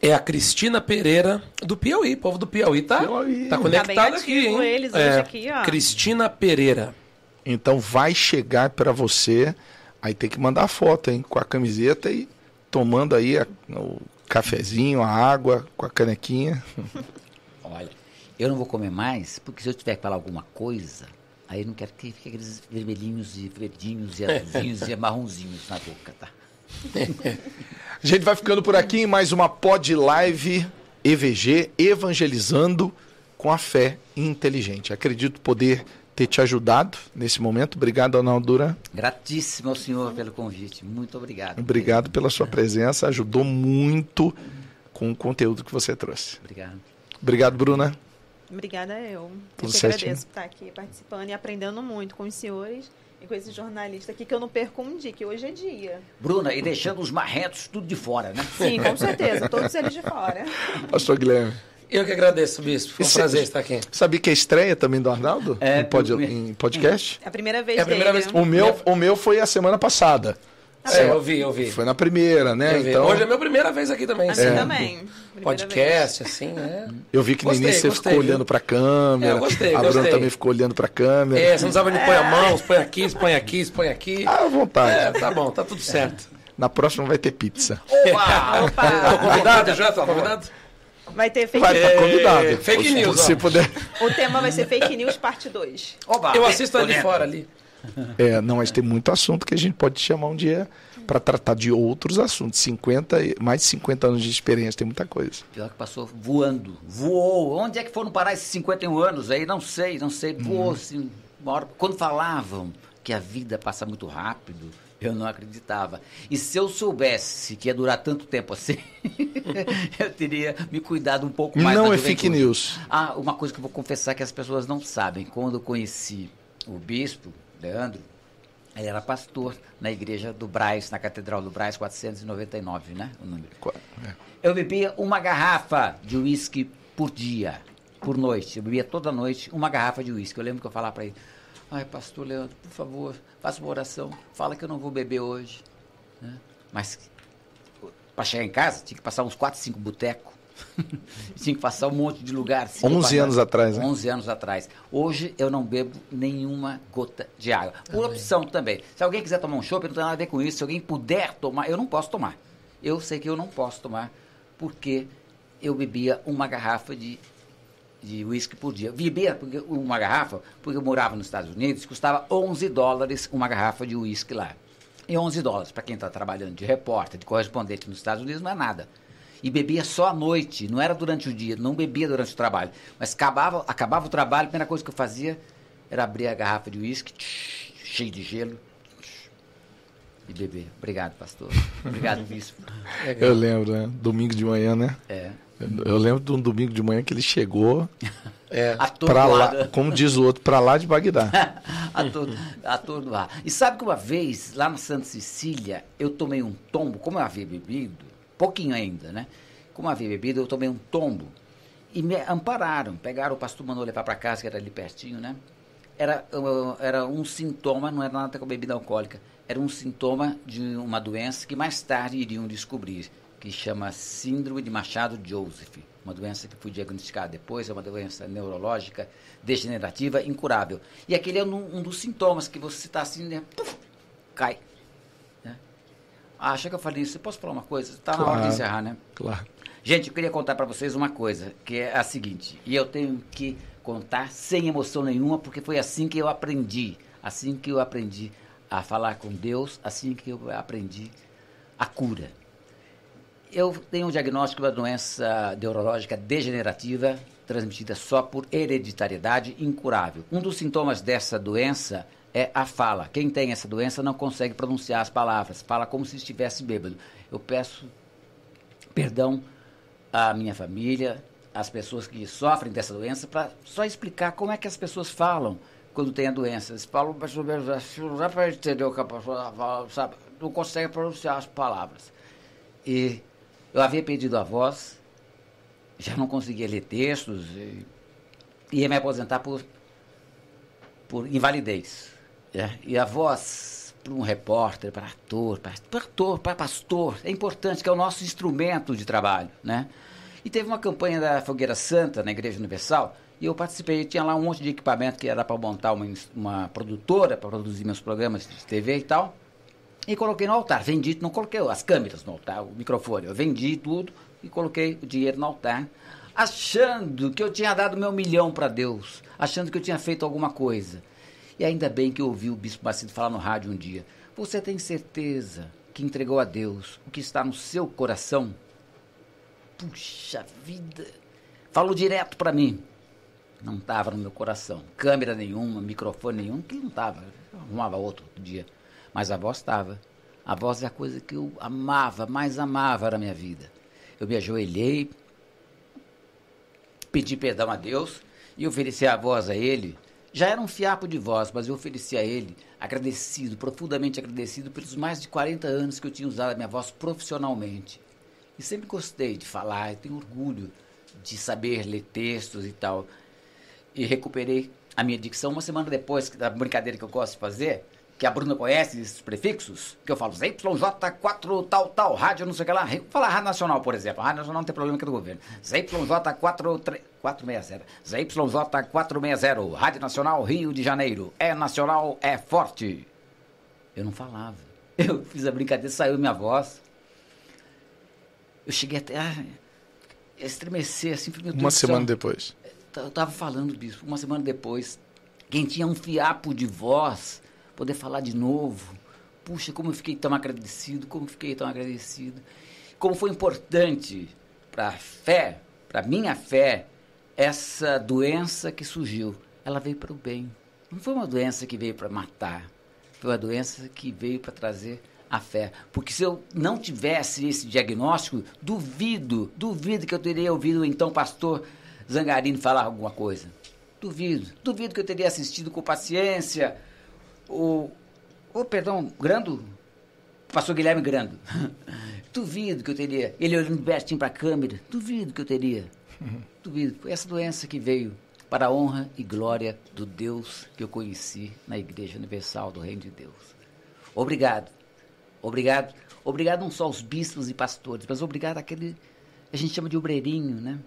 Speaker 4: É a Cristina Pereira do Piauí. Povo do Piauí tá,
Speaker 1: Piauí.
Speaker 4: tá
Speaker 1: Tá
Speaker 4: conectado
Speaker 3: bem
Speaker 4: aqui, hein?
Speaker 3: eles hoje
Speaker 4: é,
Speaker 3: aqui, ó.
Speaker 4: Cristina Pereira.
Speaker 1: Então vai chegar para você. Aí tem que mandar a foto, hein? Com a camiseta e tomando aí a- o cafezinho, a água, com a canequinha.
Speaker 2: Olha, eu não vou comer mais, porque se eu tiver que falar alguma coisa, aí eu não quero que fique aqueles vermelhinhos e verdinhos e azulzinhos e marronzinhos na boca, tá?
Speaker 1: A gente vai ficando por aqui em mais uma Pod Live EVG, evangelizando com a fé inteligente. Acredito poder ter te ajudado nesse momento. Obrigado, Arnaldo Duran.
Speaker 2: Gratíssimo ao senhor pelo convite. Muito obrigado.
Speaker 1: Obrigado pela sua presença. Ajudou muito com o conteúdo que você trouxe.
Speaker 2: Obrigado.
Speaker 1: Obrigado, Bruna.
Speaker 3: Obrigada eu.
Speaker 1: Tudo
Speaker 3: eu que
Speaker 1: certinho.
Speaker 3: agradeço por estar aqui participando e aprendendo muito com os senhores e com esse jornalista aqui que eu não perco um dia, que hoje é dia.
Speaker 2: Bruna, e deixando os marretos tudo de fora, né?
Speaker 3: Sim, com certeza, todos eles de fora.
Speaker 1: Pastor Guilherme.
Speaker 4: Eu que agradeço, Bispo. Foi um
Speaker 1: Esse-
Speaker 4: prazer estar aqui.
Speaker 1: Sabia que é estreia também do Arnaldo?
Speaker 2: É,
Speaker 1: em, pod- em podcast?
Speaker 3: É a primeira vez
Speaker 4: É a primeira
Speaker 3: dele.
Speaker 4: vez
Speaker 1: O meu, o meu foi a semana passada.
Speaker 4: É, eu vi, eu vi.
Speaker 1: Foi na primeira, né? Então,
Speaker 4: Hoje é a minha primeira vez aqui também.
Speaker 3: A
Speaker 4: sim.
Speaker 3: minha também. Primeira
Speaker 4: Podcast, assim, é.
Speaker 1: eu vi que no
Speaker 4: Gostei,
Speaker 1: início você
Speaker 4: gostei,
Speaker 1: ficou
Speaker 4: viu?
Speaker 1: olhando pra câmera.
Speaker 4: É, eu gostei,
Speaker 1: a Bruna
Speaker 4: gostei.
Speaker 1: também ficou olhando pra câmera.
Speaker 4: É, você não sabe onde põe a mão, se põe aqui, se põe aqui, se põe aqui.
Speaker 1: Ah, à vontade.
Speaker 4: É, tá bom, tá tudo certo.
Speaker 1: Na próxima vai ter pizza.
Speaker 2: Opa!
Speaker 4: Tô convidado já? Tô convidado?
Speaker 3: vez. Vai ter fake
Speaker 1: Vai
Speaker 3: news.
Speaker 1: estar convidado.
Speaker 4: É, fake
Speaker 1: Se-
Speaker 4: news,
Speaker 1: Se
Speaker 4: ó.
Speaker 1: puder.
Speaker 3: O tema vai ser fake news parte 2.
Speaker 2: Opa!
Speaker 4: Eu assisto ali fora ali.
Speaker 1: É, não, mas tem muito assunto que a gente pode chamar um dia para tratar de outros assuntos. 50, e- mais de 50 anos de experiência, tem muita coisa.
Speaker 2: Pior que passou voando. Voou. Onde é que foram parar esses 51 anos aí? Não sei, não sei. Voou assim. Uma hora... Quando falavam que a vida passa muito rápido, eu não acreditava. E se eu soubesse que ia durar tanto tempo assim, eu teria me cuidado um pouco mais.
Speaker 1: Não é fake news.
Speaker 2: Ah, uma coisa que eu vou confessar que as pessoas não sabem. Quando eu conheci o bispo, Leandro, ele era pastor na igreja do Braz, na Catedral do Braz, 499, né? O número.
Speaker 1: É.
Speaker 2: Eu bebia uma garrafa de uísque por dia, por noite. Eu bebia toda noite uma garrafa de uísque. Eu lembro que eu falava para ele, ai, pastor Leandro, por favor, faça uma oração, fala que eu não vou beber hoje. né? Mas para chegar em casa, tinha que passar uns 4, 5 botecos. tinha que passar um monte de lugar. assim,
Speaker 1: 11
Speaker 2: eu passava-
Speaker 1: anos atrás, né?
Speaker 2: 11 anos atrás. Hoje eu não bebo nenhuma gota de água. Por opção também. Se alguém quiser tomar um chopp, não tem nada a ver com isso. Se alguém puder tomar, eu não posso tomar. Eu sei que eu não posso tomar porque eu bebia uma garrafa de de uísque por dia. Bebia porque- uma garrafa, porque eu morava nos Estados Unidos, custava 11 dólares uma garrafa de uísque lá. E 11 dólares, para quem está trabalhando de repórter, de correspondente nos Estados Unidos, não é nada. E bebia só à noite, não era durante o dia, não bebia durante o trabalho. Mas acabava, acabava o trabalho, a primeira coisa que eu fazia era abrir a garrafa de uísque, cheio de gelo, e beber. Obrigado, pastor. Obrigado, bispo.
Speaker 1: Eu lembro, né? Domingo de manhã, né?
Speaker 2: É.
Speaker 1: Eu- lembro de um domingo de manhã que ele chegou
Speaker 4: É.
Speaker 1: pra lá,
Speaker 2: Atordoado.
Speaker 1: como diz o outro, pra lá de Bagdá.
Speaker 2: Ator- atordoar. E sabe que uma vez, lá na Santa Cecília, eu tomei um tombo, como eu havia bebido, pouquinho ainda, né? Como havia bebido, eu tomei um tombo. E me ampararam, pegaram, o pastor mandou levar para casa, que era ali pertinho, né? Era, era um sintoma, não era nada com bebida alcoólica, era um sintoma de uma doença que mais tarde iriam descobrir, que chama Síndrome de Machado-Joseph. Uma doença que foi diagnosticada depois, é uma doença neurológica degenerativa incurável. E aquele é um, um dos sintomas que você está assim, né? Puf, cai. Ah, acha que eu falei isso? Posso falar uma coisa? Está na hora
Speaker 1: Claro.
Speaker 2: de encerrar, né?
Speaker 1: Claro.
Speaker 2: Gente, eu queria contar para vocês uma coisa, que é a seguinte, e eu tenho que contar sem emoção nenhuma, porque foi assim que eu aprendi, assim que eu aprendi a falar com Deus, assim que eu aprendi a cura. Eu tenho um diagnóstico de uma doença neurológica degenerativa, transmitida só por hereditariedade incurável. Um dos sintomas dessa doença é a fala. Quem tem essa doença não consegue pronunciar as palavras, fala como se estivesse bêbado. Eu peço perdão à minha família, às pessoas que sofrem dessa doença, para só explicar como é que as pessoas falam quando tem a doença. Eles falam assim, não dá para entender o que a pessoa fala, sabe? Não consegue pronunciar as palavras. E eu havia perdido a voz, já não conseguia ler textos, e ia me aposentar por, por invalidez. Né? E a voz, para um repórter, para ator, para ator, para pastor, é importante, que é o nosso instrumento de trabalho. Né? E teve uma campanha da Fogueira Santa, na Igreja Universal, e eu participei. Tinha lá um monte de equipamento que era para montar uma, uma produtora, para produzir meus programas de TV e tal. E coloquei no altar. Vendi, não coloquei as câmeras no altar, o microfone. Eu vendi tudo e coloquei o dinheiro no altar, achando que eu tinha dado meu milhão para Deus, achando que eu tinha feito alguma coisa. E ainda bem que eu ouvi o Bispo Macedo falar no rádio um dia. Você tem certeza que entregou a Deus o que está no seu coração? Puxa vida! Falou direto para mim. Não estava no meu coração. Câmera nenhuma, microfone nenhum, que não estava. Arrumava outro dia. Mas a voz estava. A voz é a coisa que eu amava, mais amava na minha vida. Eu me ajoelhei, pedi perdão a Deus e ofereci a voz a Ele. Já era um fiapo de voz, mas eu ofereci a Ele, agradecido, profundamente agradecido pelos mais de 40 anos que eu tinha usado a minha voz profissionalmente. E sempre gostei de falar, eu tenho orgulho de saber ler textos e tal. E recuperei a minha dicção uma semana depois da brincadeira que eu gosto de fazer, que a Bruna conhece esses prefixos, que eu falo ZYJ4 tal, tal, rádio não sei o que lá. Vou falar Rádio Nacional, por exemplo. A Rádio Nacional não tem problema que é do governo. ZYJ460. ZYJ460. Rádio Nacional Rio de Janeiro. É nacional, é forte. Eu não falava. Eu fiz a brincadeira, saiu minha voz. Eu cheguei até a estremecer assim. falei, meu Deus
Speaker 1: Uma semana depois.
Speaker 2: Eu tava falando, bispo, uma semana depois. Quem tinha um fiapo de voz, poder falar de novo. Puxa, como eu fiquei tão agradecido, como eu fiquei tão agradecido. Como foi importante para a fé, para minha fé, essa doença que surgiu. Ela veio para o bem. Não foi uma doença que veio para matar. Foi uma doença que veio para trazer a fé. Porque se eu não tivesse esse diagnóstico, duvido, duvido que eu teria ouvido o então pastor Zangarini falar alguma coisa. Duvido. Duvido que eu teria assistido com paciência o. Oh, perdão, Grando? Pastor Guilherme Grando. Duvido que eu teria. Ele olhando pertinho para a câmera. Duvido que eu teria. Duvido. Foi essa doença que veio para a honra e glória do Deus que eu conheci na Igreja Universal do Reino de Deus. Obrigado. Obrigado. Obrigado não só aos bispos e pastores, mas obrigado àquele a gente chama de obreirinho, né?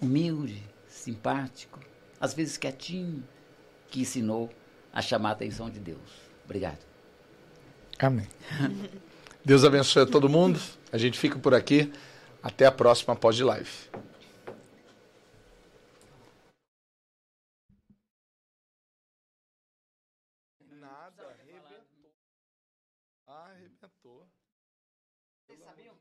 Speaker 2: Humilde, simpático, às vezes quietinho, que ensinou a chamar a atenção de Deus. Obrigado.
Speaker 1: Amém. Deus abençoe a todo mundo. A gente fica por aqui. Até a próxima pós-live.